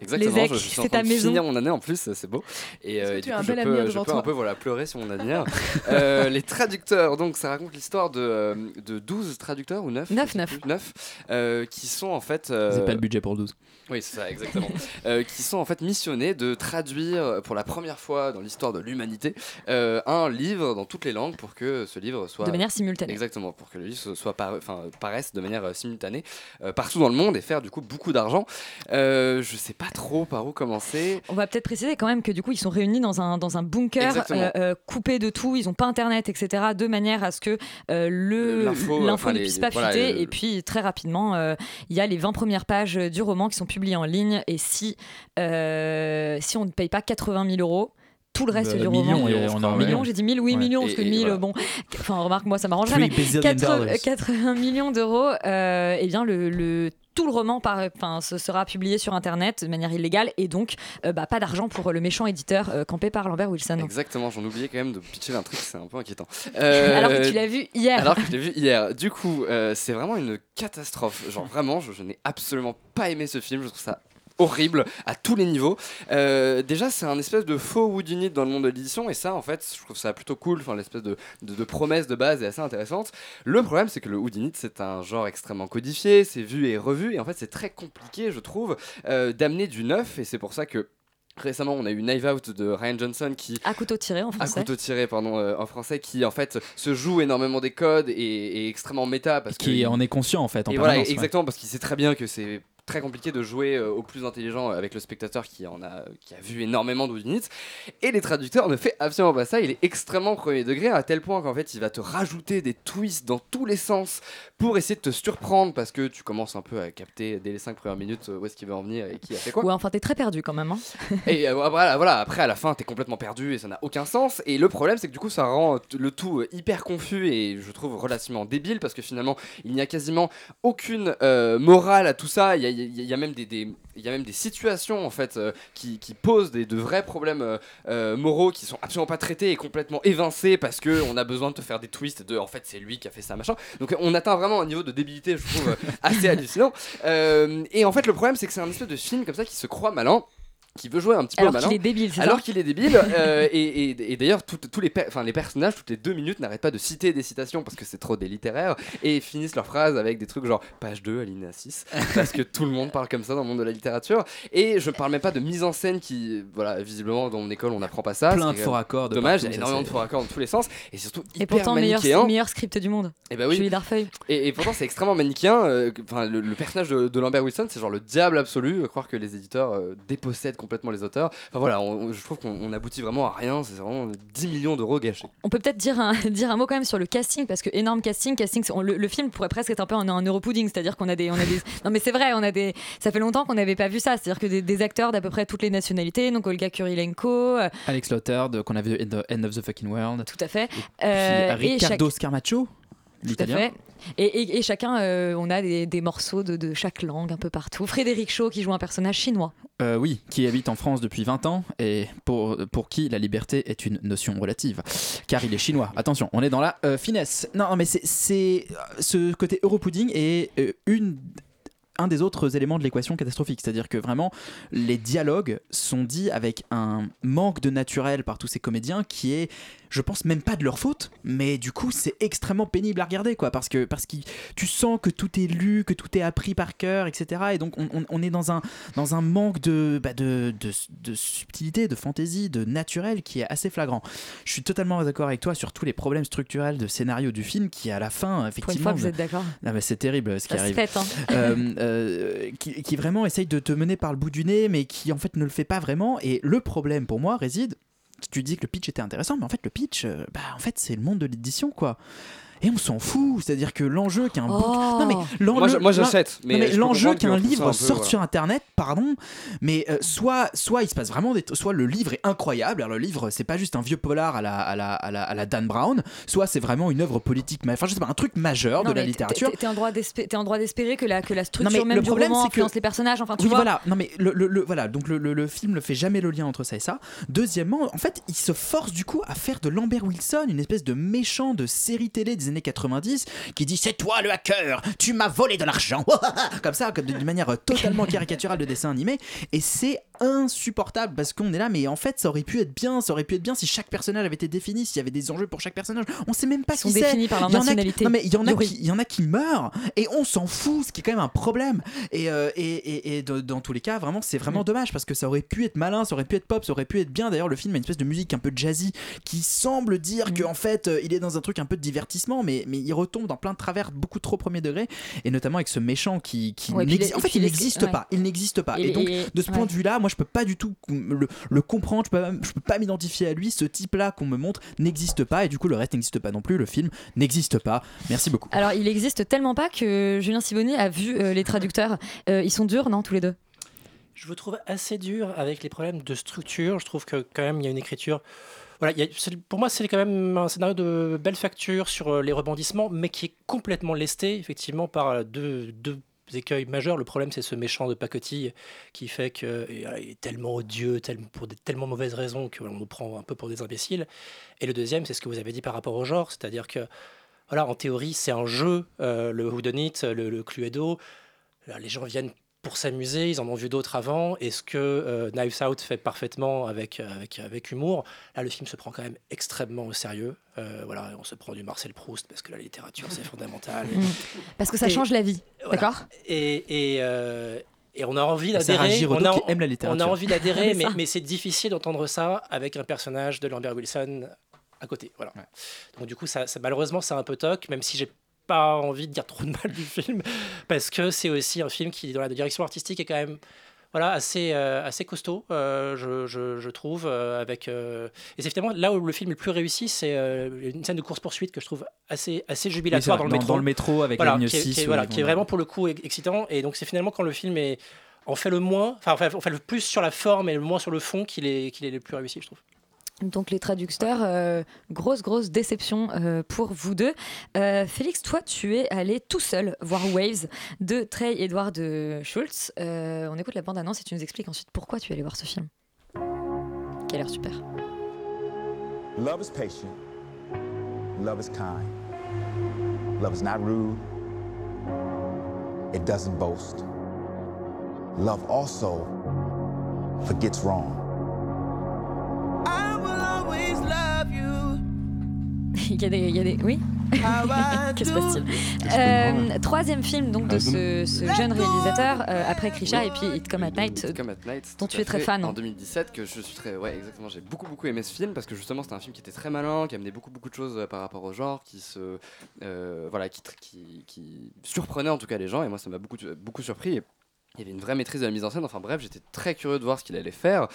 Exactement, Les je, je suis en c'est train ta de maison. finir mon année en plus, c'est beau. Et, euh, et du as coup, un je peux, je peux toi. un peu voilà, pleurer sur mon avenir. Euh, les traducteurs, donc ça raconte l'histoire de, euh, de 12 traducteurs ou 9 Neuf, neuf. 9 qui sont en fait. euh, C'est pas le budget pour 12. Oui, c'est ça, exactement. Euh, qui sont en fait missionnés de traduire pour la première fois dans l'histoire de l'humanité euh, un livre dans toutes les langues pour que ce livre soit. De manière simultanée. Exactement, pour que le livre soit par- enfin, paraisse de manière euh, simultanée euh, partout dans le monde et faire du coup beaucoup d'argent. Euh, je sais pas trop par où commencer. On va peut-être préciser quand même que du coup ils sont réunis dans un, dans un bunker euh, euh, coupé de tout, ils n'ont pas internet etc. de manière à ce que euh, le L'info, ne les- puisse pas voilà, fuiter le- et puis très rapidement euh, il y a les 20 premières pages du roman qui sont publiées en ligne et si, euh, si on ne paye pas 80 000 euros tout le reste Bah, du millions, roman, on millions, ouais. j'ai dit 1000, oui, Ouais. millions, parce que et 1000, voilà. bon, enfin, remarque, moi, ça m'arrange jamais. Three bazillion 80, dollars. 80 millions d'euros, euh, eh bien, le, le- tout le roman par, enfin, ce sera publié sur Internet de manière illégale et donc euh, bah, pas d'argent pour le méchant éditeur euh, campé par Lambert Wilson. Exactement, j'en oubliais quand même de pitcher un truc, c'est un peu inquiétant. Alors que Euh, tu l'as vu hier. Alors que je l'ai vu hier. Du coup, euh, c'est vraiment une catastrophe. Genre vraiment, je, je n'ai absolument pas aimé ce film. Je trouve ça horrible à tous les niveaux. Euh, déjà, c'est un espèce de faux Wood Unit dans le monde de l'édition, et ça, en fait, je trouve ça plutôt cool. Enfin, l'espèce de, de, de promesse de base est assez intéressante. Le problème, c'est que le Wood Unit, c'est un genre extrêmement codifié, c'est vu et revu, et en fait, c'est très compliqué, je trouve, euh, d'amener du neuf, et c'est pour ça que. Récemment, on a eu Knife Out de Ryan Johnson qui À couteau tiré en à français. couteau tiré, pardon, euh, en français, qui en fait se joue énormément des codes et, et extrêmement méta parce Qui que en est conscient en fait. En et voilà, ouais. exactement, parce qu'il sait très bien que c'est très compliqué de jouer euh, au plus intelligent avec le spectateur qui en a qui a vu énormément de units et les traducteurs ne fait absolument pas ça il est extrêmement premier degré à tel point qu'en fait il va te rajouter des twists dans tous les sens pour essayer de te surprendre parce que tu commences un peu à capter dès les 5 premières minutes euh, où est-ce qu'il va en venir et qui a fait quoi Ouais, enfin, t'es très perdu quand même. hein. et euh, voilà, voilà, après à la fin t'es complètement perdu et ça n'a aucun sens. Et le problème c'est que du coup ça rend le tout euh, hyper confus et je trouve relativement débile parce que finalement il n'y a quasiment aucune euh, morale à tout ça. Il y a, il y a- même des, y a même des situations en fait euh, qui, posent des, de vrais problèmes euh, euh, moraux qui sont absolument pas traités et complètement évincés parce que on a besoin de te faire des twists de en fait c'est lui qui a fait ça machin. Donc on atteint vraiment un niveau de débilité je trouve assez hallucinant. Et en fait le problème c'est que c'est un espèce de film comme ça qui se croit malin qui veut jouer un petit peu Alors malin. qu'il est débile, c'est Alors ça qu'il est débile. euh, et et- et d'ailleurs, tous les, per- enfin, les personnages, toutes les deux minutes, n'arrêtent pas de citer des citations parce que c'est trop des littéraires et finissent leurs phrases avec des trucs genre page 2, alinéa 6, parce que tout le monde parle comme ça dans le monde de la littérature. Et je parle même pas de mise en scène qui, voilà, visiblement, dans mon école, on n'apprend pas ça. Plein de faux raccords Dommage, il y a partout, ça, énormément de faux raccords dans tous les sens et surtout Et hyper pourtant, meilleur, manichéen. meilleur script du monde. Eh ben oui. Julie Darfeuille. Et, et pourtant, c'est extrêmement manichéen. euh, le, le personnage de, de Lambert Wilson, c'est genre le diable absolu. croire que les éditeurs euh, dépossèdent complètement les auteurs. Enfin voilà, on- je trouve qu'on on aboutit vraiment à rien. C'est vraiment 10 millions d'euros gâchés. On peut peut-être dire un, dire un mot quand même sur le casting parce que énorme casting, casting, on- le, le film pourrait presque être un peu un, un Europudding, c'est-à-dire qu'on a des, on a des, non mais c'est vrai, on a des, ça fait longtemps qu'on n'avait pas vu ça, c'est-à-dire que des, des acteurs d'à peu près toutes les nationalités, donc Olga Kurilenko, euh, Alex Lotter, de- qu'on a vu dans End of the Fucking World. tout à fait, Puis euh, et Ricardo chaque- Scarmaccio, tout à fait. Et, chacun, euh, on a des, morceaux de, chaque langue un peu partout. Frédéric Shaw qui joue un personnage chinois. Euh, oui, qui habite en France depuis 20 ans et pour, qui la liberté est une notion relative. Car il est chinois. Attention, on est dans la euh, finesse. Non, mais c'est- ce côté Europudding est une un des autres éléments de l'équation catastrophique, c'est-à-dire que vraiment les dialogues sont dits avec un manque de naturel par tous ces comédiens qui est, je pense même pas de leur faute, mais du coup c'est extrêmement pénible à regarder quoi, parce que parce que tu sens que tout est lu, que tout est appris par cœur, etc. Et donc on, on- on est dans un dans un manque de, bah, de, de de subtilité, de fantaisie, de naturel qui est assez flagrant. Je suis totalement d'accord avec toi sur tous les problèmes structurels de scénario du film qui à la fin effectivement fois, vous êtes d'accord. ah bah, c'est terrible ce qui Ça se arrive. hein. Euh, euh, qui, qui vraiment essaye de te mener par le bout du nez, mais qui en fait ne le fait pas vraiment. Et le problème pour moi réside. Tu dis que le pitch était intéressant, mais en fait le pitch, euh, bah en fait c'est le monde de l'édition quoi. Et on s'en fout, c'est-à-dire que l'enjeu qu'un Oh. non mais Moi, j'achète, l'enjeu comprendre qu'un livre sorte sur internet, pardon, mais euh, soit soit il se passe vraiment des soit le livre est incroyable, alors le livre c'est pas juste un vieux polar à la à la, à la, à la Dan Brown, soit c'est vraiment une œuvre politique, enfin je sais pas un truc majeur Non, de la littérature. t'es- en droit d'espé- t'es en droit d'espérer que la, que la structure Non, mais même le du problème, roman c'est que- influence les personnages. Enfin, tu oui, vois. voilà. Non, mais le, le- le- voilà. Donc le, le- le film ne fait jamais le lien entre ça et ça. Deuxièmement, en fait, il se force du coup à faire de Lambert Wilson une espèce de méchant de série télé des années 90 qui dit c'est toi le hacker, tu m'as volé de l'argent, comme ça, comme d'une manière totalement caricaturale de dessin animé. Et c'est insupportable parce qu'on est là, mais en fait, ça aurait pu être bien, ça aurait pu être bien si chaque personnage avait été défini, s'il y avait des enjeux pour chaque personnage. On sait même pas Ils sont qui c'est. définis par leur Il y en a qui- nationalité. Non mais il y en a qui, il y en a qui meurent et on s'en fout, ce qui est quand même un problème. Et, euh, et, et, et de- dans tous les cas, vraiment, c'est vraiment dommage parce que ça aurait pu être malin, ça aurait pu être pop, ça aurait pu être bien. D'ailleurs, le film a une espèce de musique un peu jazzy qui semble dire qu'en fait, euh, il est dans un truc un peu de divertissement, mais, mais il retombe dans plein de travers beaucoup trop premier degré. Et notamment avec ce méchant qui, qui Ouais, en fait, il n'existe ouais. pas. Il n'existe pas. Et, Et- donc, et- de ce point de vue-là, moi, je peux pas du tout le, le comprendre, je peux, pas- je peux pas m'identifier à lui. Ce type-là qu'on me montre n'existe pas, et du coup, le reste n'existe pas non plus. Le film n'existe pas. Merci beaucoup. Alors, il existe tellement pas que Julien Siboni a vu euh, les traducteurs. Euh, ils sont durs, non, tous les deux? Je vous trouve assez dur avec les problèmes de structure. Je trouve que quand même il y a une écriture. Voilà, pour moi c'est quand même un scénario de belle facture sur euh, les rebondissements, mais qui est complètement lesté effectivement par euh, deux, deux écueils majeurs. Le problème c'est ce méchant de pacotille qui fait qu'il est tellement odieux, tel- pour des tellement mauvaises raisons qu'on nous prend un peu pour des imbéciles. Et le deuxième c'est ce que vous avez dit par rapport au genre, c'est-à-dire que voilà, en théorie c'est un jeu, euh, le whodunit, le, le Cluedo. Les gens viennent pour s'amuser, ils en ont vu d'autres avant, et ce que euh, Knives Out fait parfaitement avec, avec, avec humour, là le film se prend quand même extrêmement au sérieux. Euh, voilà, on se prend du Marcel Proust parce que la littérature c'est fondamental. Mm. Parce que ça Et- change la vie, voilà. d'accord? Et, et, euh, et on a envie d'adhérer. On a, qui aime la littérature. On a envie d'adhérer, mais, c'est difficile d'entendre ça avec un personnage de Lambert Wilson à côté. Voilà. Donc du coup, ça, ça- malheureusement, c'est un peu toc, même si j'ai pas envie de dire trop de mal du film, parce que c'est aussi un film qui, dans la direction artistique, est quand même voilà, assez, euh, assez costaud, euh, je, je- je trouve. euh, avec, Et c'est finalement là où le film est le plus réussi, c'est une scène de course-poursuite que je trouve assez, assez jubilatoire Oui, dans, le métro. dans le métro avec la Voilà, ligne qui est- 6, qui est, voilà, qui est vraiment pour le coup excitant. Et donc c'est finalement quand le film est, en fait le moins, enfin en fait, on fait le plus sur la forme et le moins sur le fond qu'il est, qu'il est le plus réussi, je trouve. Donc les traducteurs, euh, grosse grosse déception euh, pour vous deux. Euh, Félix, toi tu es allé tout seul voir Waves de Trey Edward Schultz. On écoute la bande annonce et tu nous expliques ensuite pourquoi tu es allé voir ce film. A l'air super. Love is patient. Love is kind. Love is not rude. It doesn't boast. Love also forgets wrong. il y a des, il y a des... oui. que se passe-t-il Euh, Troisième film donc de ce, ce jeune réalisateur euh, après Krisha et puis It Come at Night, Come at Night, dont tu es très fan. En 2017, que je suis très. Ouais, exactement. J'ai beaucoup, beaucoup aimé ce film parce que justement, c'était un film qui était très malin, qui amenait beaucoup, beaucoup de choses euh, par rapport au genre, qui se. euh, voilà, qui, qui, qui surprenait en tout cas les gens. Et moi, ça m'a beaucoup, beaucoup surpris. Et il y avait une vraie maîtrise de la mise en scène. Enfin bref, j'étais très curieux de voir ce qu'il allait faire.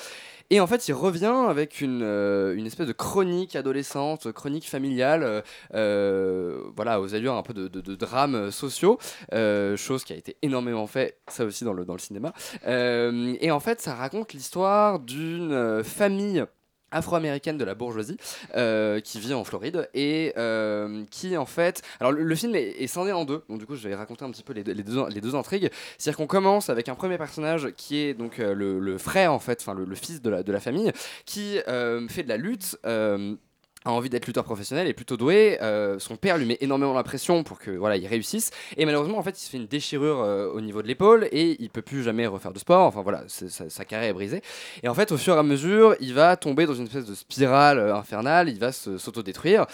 Et en fait, il revient avec une, euh, espèce de chronique adolescente, chronique familiale, euh, euh, voilà, aux allures un peu de, drames sociaux, chose qui a été énormément fait, ça aussi dans le, cinéma. Et en fait, ça raconte l'histoire d'une famille afro-américaine de la bourgeoisie euh, qui vit en Floride et euh, qui en fait alors le, film est, est scindé en deux. Donc du coup je vais raconter un petit peu les deux, les deux, intrigues c'est à dire qu'on commence avec un premier personnage qui est donc euh, le, frère en fait enfin le, le fils de la, de la famille qui fait de la lutte a envie d'être lutteur professionnel et plutôt doué. Euh, son père lui met énormément la pression pour que voilà il réussisse. Et malheureusement en fait il se fait une déchirure euh, au niveau de l'épaule et il peut plus jamais refaire de sport. Enfin voilà sa, sa carrière est brisée. Et en fait au fur et à mesure il va tomber dans une espèce de spirale euh, infernale. Il va s'autodétruire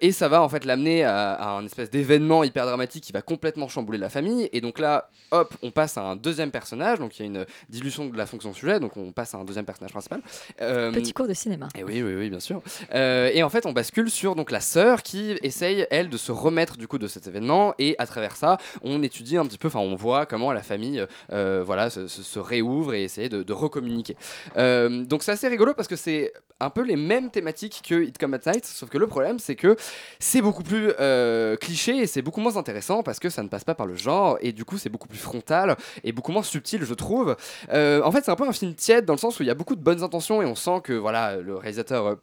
et ça va en fait l'amener à, à un espèce d'événement hyper dramatique qui va complètement chambouler la famille. Et donc là hop on passe à un deuxième personnage. Donc il y a une dilution de la fonction sujet. Donc on passe à un deuxième personnage principal. Petit cours de cinéma. et oui, oui, oui, bien sûr. Euh, Euh, et en fait, on bascule sur donc la sœur qui essaye elle de se remettre du coup de cet événement et à travers ça, on étudie un petit peu, enfin on voit comment la famille euh, voilà se, réouvre et essaie de, recommuniquer. Euh, donc c'est assez rigolo parce que c'est un peu les mêmes thématiques que It Come at Night, sauf que le problème c'est que c'est beaucoup plus euh, cliché et c'est beaucoup moins intéressant parce que ça ne passe pas par le genre et du coup c'est beaucoup plus frontal et beaucoup moins subtil je trouve. Euh, en fait c'est un peu un film tiède dans le sens où il y a beaucoup de bonnes intentions et on sent que voilà le réalisateur euh,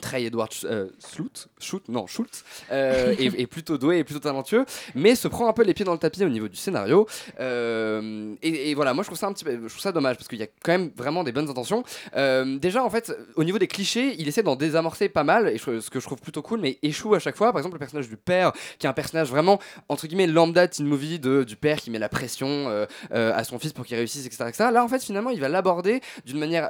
Trey Edward euh, Schultz, non Schultz, euh, est, plutôt doué et plutôt talentueux, mais se prend un peu les pieds dans le tapis au niveau du scénario. Euh, et, voilà, moi je trouve ça un petit peu, je trouve ça dommage parce qu'il y a quand même vraiment des bonnes intentions. Euh, déjà en fait, au niveau des clichés, il essaie d'en désamorcer pas mal, et ce que je trouve plutôt cool, mais échoue à chaque fois. Par exemple, le personnage du père, qui est un personnage vraiment entre guillemets lambda teen movie de, du père qui met la pression euh, à son fils pour qu'il réussisse, etc., etc. Là en fait, finalement, il va l'aborder d'une manière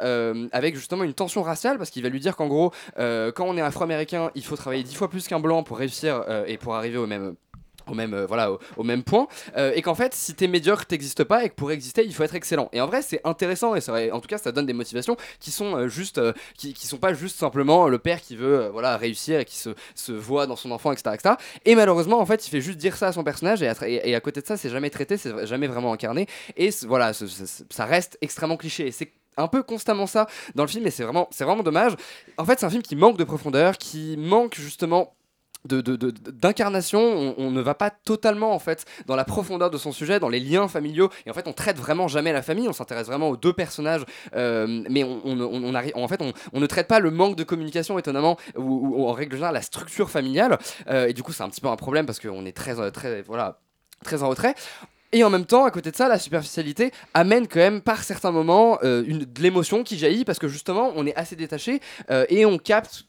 avec justement une tension raciale parce qu'il va lui dire qu'en gros, euh, quand on est afro-américain, il faut travailler dix fois plus qu'un blanc pour réussir euh, et pour arriver au même au même euh, voilà au, même point. Et qu'en fait si t'es médiocre t'existes pas et que pour exister il faut être excellent. Et en vrai c'est intéressant et ça, en tout cas ça donne des motivations qui sont juste qui, qui sont pas juste simplement le père qui veut voilà réussir et qui se, se voit dans son enfant etc, etc et malheureusement en fait il fait juste dire ça à son personnage et à, et, à côté de ça c'est jamais traité c'est jamais vraiment incarné. Et voilà ça reste extrêmement cliché. C'est un peu constamment ça dans le film et c'est vraiment c'est vraiment dommage. En fait c'est un film qui manque de profondeur qui manque justement de, de- de- d'incarnation, on, ne va pas totalement en fait dans la profondeur de son sujet, dans les liens familiaux, et en fait on traite vraiment jamais la famille, on s'intéresse vraiment aux deux personnages, euh, mais on, arrive, en fait on, ne traite pas le manque de communication étonnamment, ou, ou en règle générale la structure familiale, euh, et du coup c'est un petit peu un problème parce qu'on est très, euh, très, voilà, très en retrait. Et en même temps, à côté de ça, la superficialité amène quand même par certains moments euh, une, de l'émotion qui jaillit parce que justement on est assez détaché euh, et on capte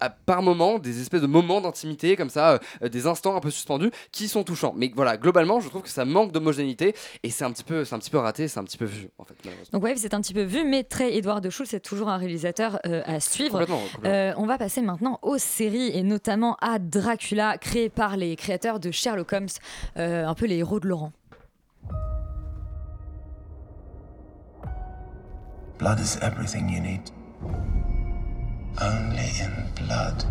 à- par moments des espèces de moments d'intimité comme ça, euh, des instants un peu suspendus qui sont touchants. Mais voilà, globalement, je trouve que ça manque d'homogénéité et c'est un petit peu, c'est un petit peu raté, c'est un petit peu vu en fait. Donc ouais, c'est un petit peu vu, mais très Edouard de Schultz, c'est toujours un réalisateur euh, à suivre. Complètement, complètement. Euh, on va passer maintenant aux séries et notamment à Dracula, créé par les créateurs de Sherlock Holmes, un peu les héros de Laurent. Blood is everything you need. Only in blood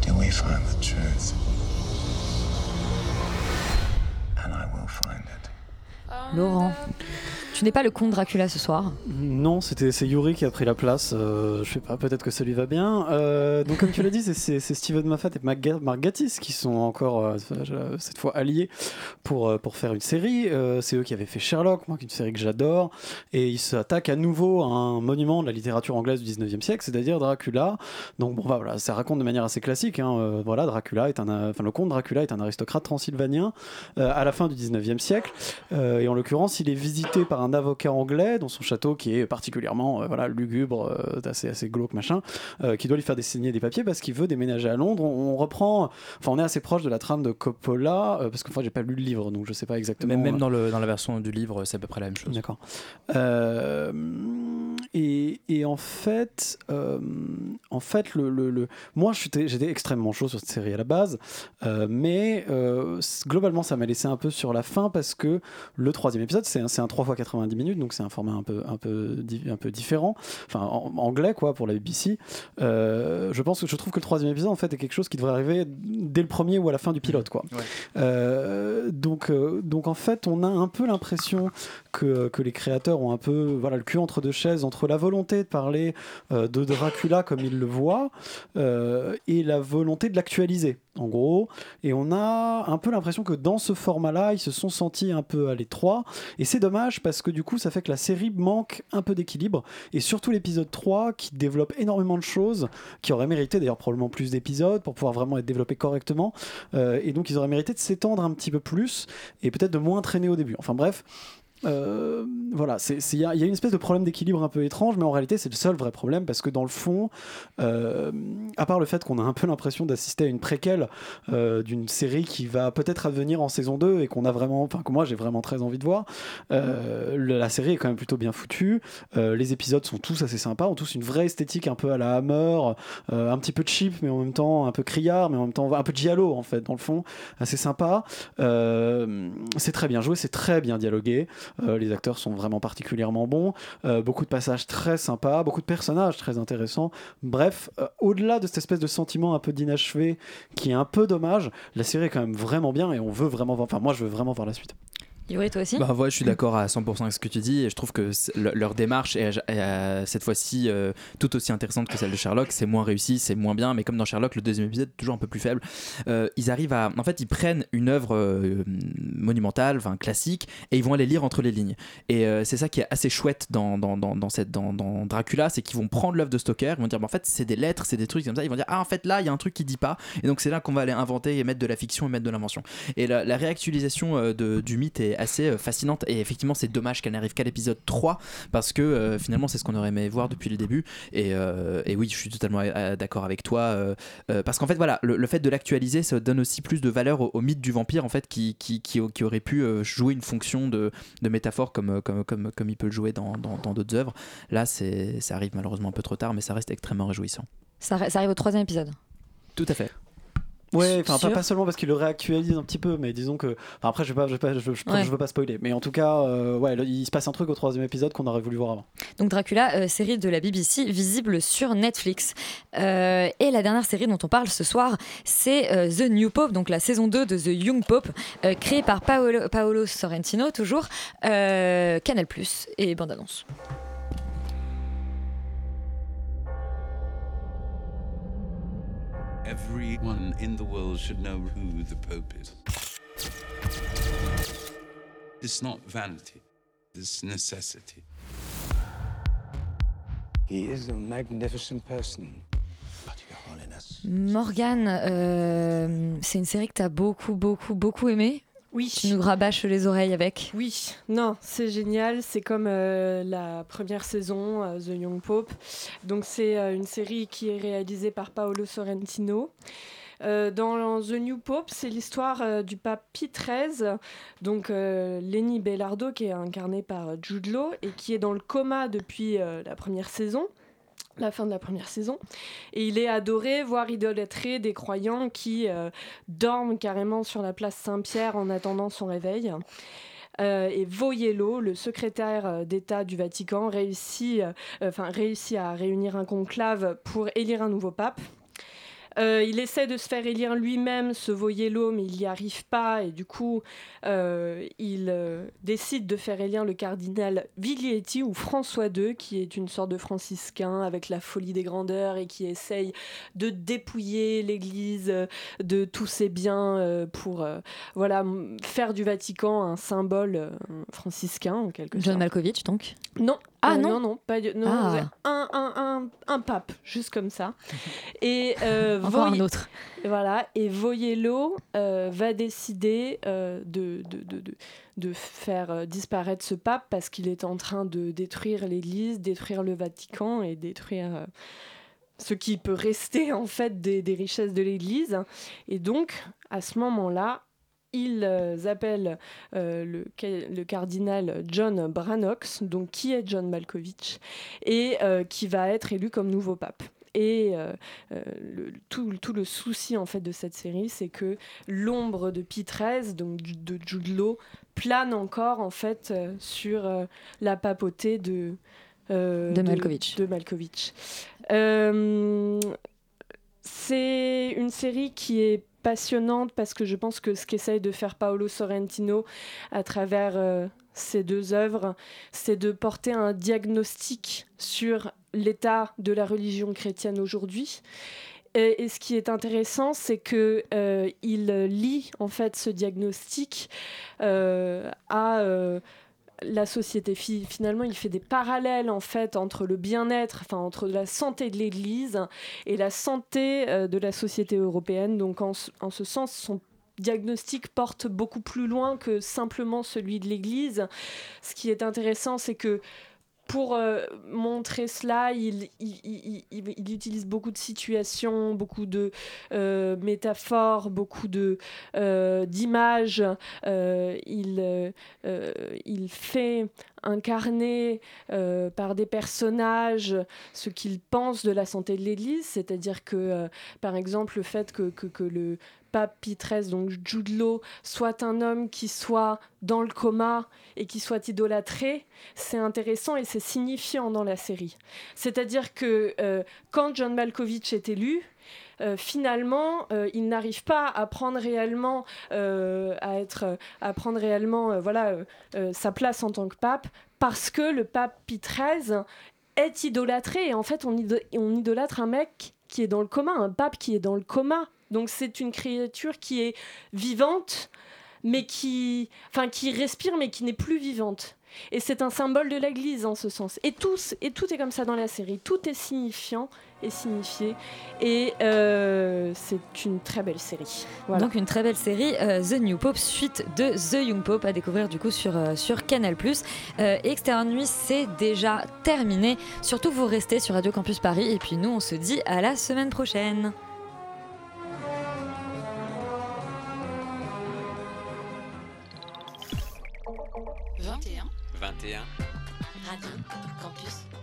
do we find the truth. And I will find it. Laurent, tu n'es pas le comte Dracula ce soir. Non, c'était c'est Yuri qui a pris la place. euh, je sais pas, peut-être que ça lui va bien. Euh, donc comme tu l'as dit, c'est- Steven Moffat et Mark qui sont encore euh, cette fois alliés pour euh, pour faire une série. C'est eux qui avaient fait Sherlock, moi, une série que j'adore, et ils s'attaquent à nouveau à un monument de la littérature anglaise du 19e siècle, c'est-à-dire Dracula. Donc bon, bah, voilà, ça raconte de manière assez classique. hein, voilà, Dracula est un, enfin le comte Dracula est un aristocrate transylvanien à la fin du 19e siècle, et en l'occurrence, il est visité par un avocat anglais dans son château qui est particulièrement euh, voilà, lugubre, euh, assez, assez glauque, machin, euh, qui doit lui faire des signer des papiers parce qu'il veut déménager à Londres. On, on reprend, enfin, on est assez proche de la trame de Coppola, parce que moi, j'ai pas lu le livre, donc je sais pas exactement. Même, même dans, le, dans la version du livre, c'est à peu près la même chose. D'accord. Et, et en fait, en fait, le, le- le- moi, j'étais extrêmement chaud sur cette série à la base, mais globalement, ça m'a laissé un peu sur la fin parce que le troisième épisode, c'est un, c'est un 3 x 90 minutes, donc c'est un format un peu, un peu, un peu différent, enfin en, anglais quoi pour la BBC. Euh, je pense que je trouve que le troisième épisode en fait est quelque chose qui devrait arriver dès le premier ou à la fin du pilote quoi. Euh, donc, euh, donc en fait, on a un peu l'impression que, les créateurs ont un peu voilà, le cul entre deux chaises, entre la volonté de parler euh, de Dracula comme ils le voient euh, et la volonté de l'actualiser, en gros. Et on a un peu l'impression que dans ce format-là, ils se sont sentis un peu à l'étroit. Et c'est dommage parce que du coup, ça fait que la série manque un peu d'équilibre. Et surtout l'épisode 3 qui développe énormément de choses, qui aurait mérité d'ailleurs probablement plus d'épisodes pour pouvoir vraiment être développé correctement. Euh, et donc ils auraient mérité de s'étendre un petit peu plus et peut-être de moins traîner au début. Enfin bref. Euh, voilà, il y, a une espèce de problème d'équilibre un peu étrange, mais en réalité c'est le seul vrai problème parce que dans le fond, euh, à part le fait qu'on a un peu l'impression d'assister à une préquelle euh, d'une série qui va peut-être advenir en saison 2 et qu'on a vraiment, enfin que moi j'ai vraiment très envie de voir, la série est quand même plutôt bien foutue, les épisodes sont tous assez sympas, ont tous une vraie esthétique un peu à la Hammer, un petit peu cheap mais en même temps un peu criard, mais en même temps un peu giallo en fait dans le fond, assez sympa. C'est très bien joué, c'est très bien dialogué. Euh, les acteurs sont vraiment particulièrement bons. Euh, beaucoup de passages très sympas, beaucoup de personnages très intéressants. Bref, euh, au-delà de cette espèce de sentiment un peu d'inachevé qui est un peu dommage, la série est quand même vraiment bien et on veut vraiment voir. Enfin, moi, je veux vraiment voir la suite. Yuri, toi aussi Bah ouais, je suis d'accord à 100% avec ce que tu dis et je trouve que leur démarche est, est, euh, cette fois-ci euh, tout aussi intéressante que celle de Sherlock. C'est moins réussi, c'est moins bien, mais comme dans Sherlock, le deuxième épisode est toujours un peu plus faible. Euh, ils arrivent à, en fait, ils prennent une œuvre monumentale, enfin classique, et ils vont aller lire entre les lignes. Et c'est ça qui est assez chouette dans, dans, dans, dans dans, Dracula, c'est qu'ils vont prendre l'œuvre de Stoker, ils vont dire, bah, en fait, c'est des lettres, c'est des trucs comme ça. Ils vont dire, ah, en fait, là, il y a un truc qui dit pas, et donc c'est là qu'on va aller inventer et mettre de la fiction et mettre de l'invention. Et la, réactualisation du mythe est assez euh, fascinante. Et effectivement c'est dommage qu'elle n'arrive qu'à l'épisode 3 parce que euh, finalement c'est ce qu'on aurait aimé voir depuis le début. Et, euh, et oui je suis totalement d'accord avec toi parce qu'en fait voilà le, le fait de l'actualiser ça donne aussi plus de valeur au, au mythe du vampire en fait qui, qui, qui, qui aurait pu jouer une fonction de, de métaphore comme, comme, comme, comme il peut le jouer dans dans- dans d'autres œuvres. Là c'est ça arrive malheureusement un peu trop tard mais ça reste extrêmement réjouissant. Ça arrive au troisième épisode. tout à fait Ouais, enfin pas, seulement parce qu'il le réactualise un petit peu, mais disons que. enfin, après, je vais pas, je vais pas, je, je- Ouais. je veux pas spoiler, mais en tout cas, euh, ouais, le- il se passe un truc au troisième épisode qu'on aurait voulu voir avant. Donc Dracula, euh, série de la BBC visible sur Netflix. Euh, et la dernière série dont on parle ce soir, c'est The New Pope, donc la saison 2 de The Young Pope, créée par Paolo, Paolo Sorrentino, toujours, Canal Plus et bande annonce. Everyone in the world should know who the Pope is. It's not vanity, it's necessity. He is a magnificent person. Morgane, euh, c'est une série que tu as beaucoup, beaucoup, beaucoup aimé. Oui. Tu nous rabâches les oreilles avec. Oui, non, c'est génial. C'est comme euh, la première saison, euh, The Young Pope. Donc c'est euh, une série qui est réalisée par Paolo Sorrentino. Dans The New Pope, c'est l'histoire du pape Pie XIII, donc Lenny Bellardo, qui est incarné par Jude Law et qui est dans le coma depuis la première saison la fin de la première saison. Et il est adoré, voire idolâtré des croyants qui euh, dorment carrément sur la place Saint-Pierre en attendant son réveil. Euh, et Voyello, le secrétaire euh, d'État du Vatican, réussit, enfin, réussit à réunir un conclave pour élire un nouveau pape. Euh, il essaie de se faire élire lui-même ce Voyello, mais il n'y arrive pas. Et du coup, euh, il euh, décide de faire élire le cardinal Viglietti ou François II, qui est une sorte de franciscain avec la folie des grandeurs et qui essaye de dépouiller l'Église de tous ses biens pour voilà, faire du Vatican un symbole franciscain en quelque sorte. John Malkovich, donc? Non. Ah, Euh, non non, non, pas du- non, Ah. un, un, un, un pape, juste comme ça. Et euh, Encore un autre. Voilà, et Voyello euh, va décider euh, de, de, de, de, faire euh, disparaître ce pape parce qu'il est en train de détruire l'Église, détruire le Vatican et détruire euh, ce qui peut rester en fait des, des richesses de l'Église. Et donc, à ce moment-là, ils appellent euh, le, ca- le cardinal John Branox, donc qui est John Malkovich, et euh, qui va être élu comme nouveau pape. Et euh, euh, le- tout, tout le souci en fait de cette série, c'est que l'ombre de Pie XIII, donc du- de Jude Law, plane encore en fait euh, sur la papauté de De Malkovich. de Malkovich. Euh, c'est une série qui est passionnante parce que je pense que ce qu'essaye de faire Paolo Sorrentino à travers euh, ces deux œuvres, c'est de porter un diagnostic sur l'état de la religion chrétienne aujourd'hui. Et, ce qui est intéressant, c'est que euh, il lie en fait ce diagnostic euh, à euh, la société. Fi- Finalement, il fait des parallèles en fait entre le bien-être, enfin entre la santé de l'Église et la santé de la société européenne. Donc, en, en ce sens, son diagnostic porte beaucoup plus loin que simplement celui de l'Église. Ce qui est intéressant, c'est que pour euh, montrer cela, il, il, il- il- il utilise beaucoup de situations, beaucoup de euh, métaphores, beaucoup euh, d'images. Il, fait incarner par des personnages ce qu'ils pensent de la santé de l'Église, c'est-à-dire que, par exemple, le fait que le pape Pie XIII, donc Jude soit un homme qui soit dans le coma et qui soit idolâtré, c'est intéressant et c'est signifiant dans la série. C'est-à-dire que euh, quand John Malkovich est élu, euh, finalement, euh, il n'arrive pas à prendre réellement, à être, à prendre réellement, voilà, sa place en tant que pape, parce que le pape Pie XIII est idolâtré. Et en fait, on idolâtre un mec qui est dans le coma, un pape qui est dans le coma. Donc c'est une créature qui est vivante, mais qui, enfin, qui respire, mais qui n'est plus vivante. Et c'est un symbole de l'Église en ce sens. Et, tous, et tout est comme ça dans la série. Tout est signifiant et signifié. Et euh, c'est une très belle série. Donc une très belle série, euh, The New Pope, suite de The Young Pope à découvrir du coup sur, euh, sur Canal+. Extérieur Nuit, c'est déjà terminé. Surtout vous restez sur Radio Campus Paris et puis nous on se dit à la semaine prochaine. Vingt et un. 21. Radio Campus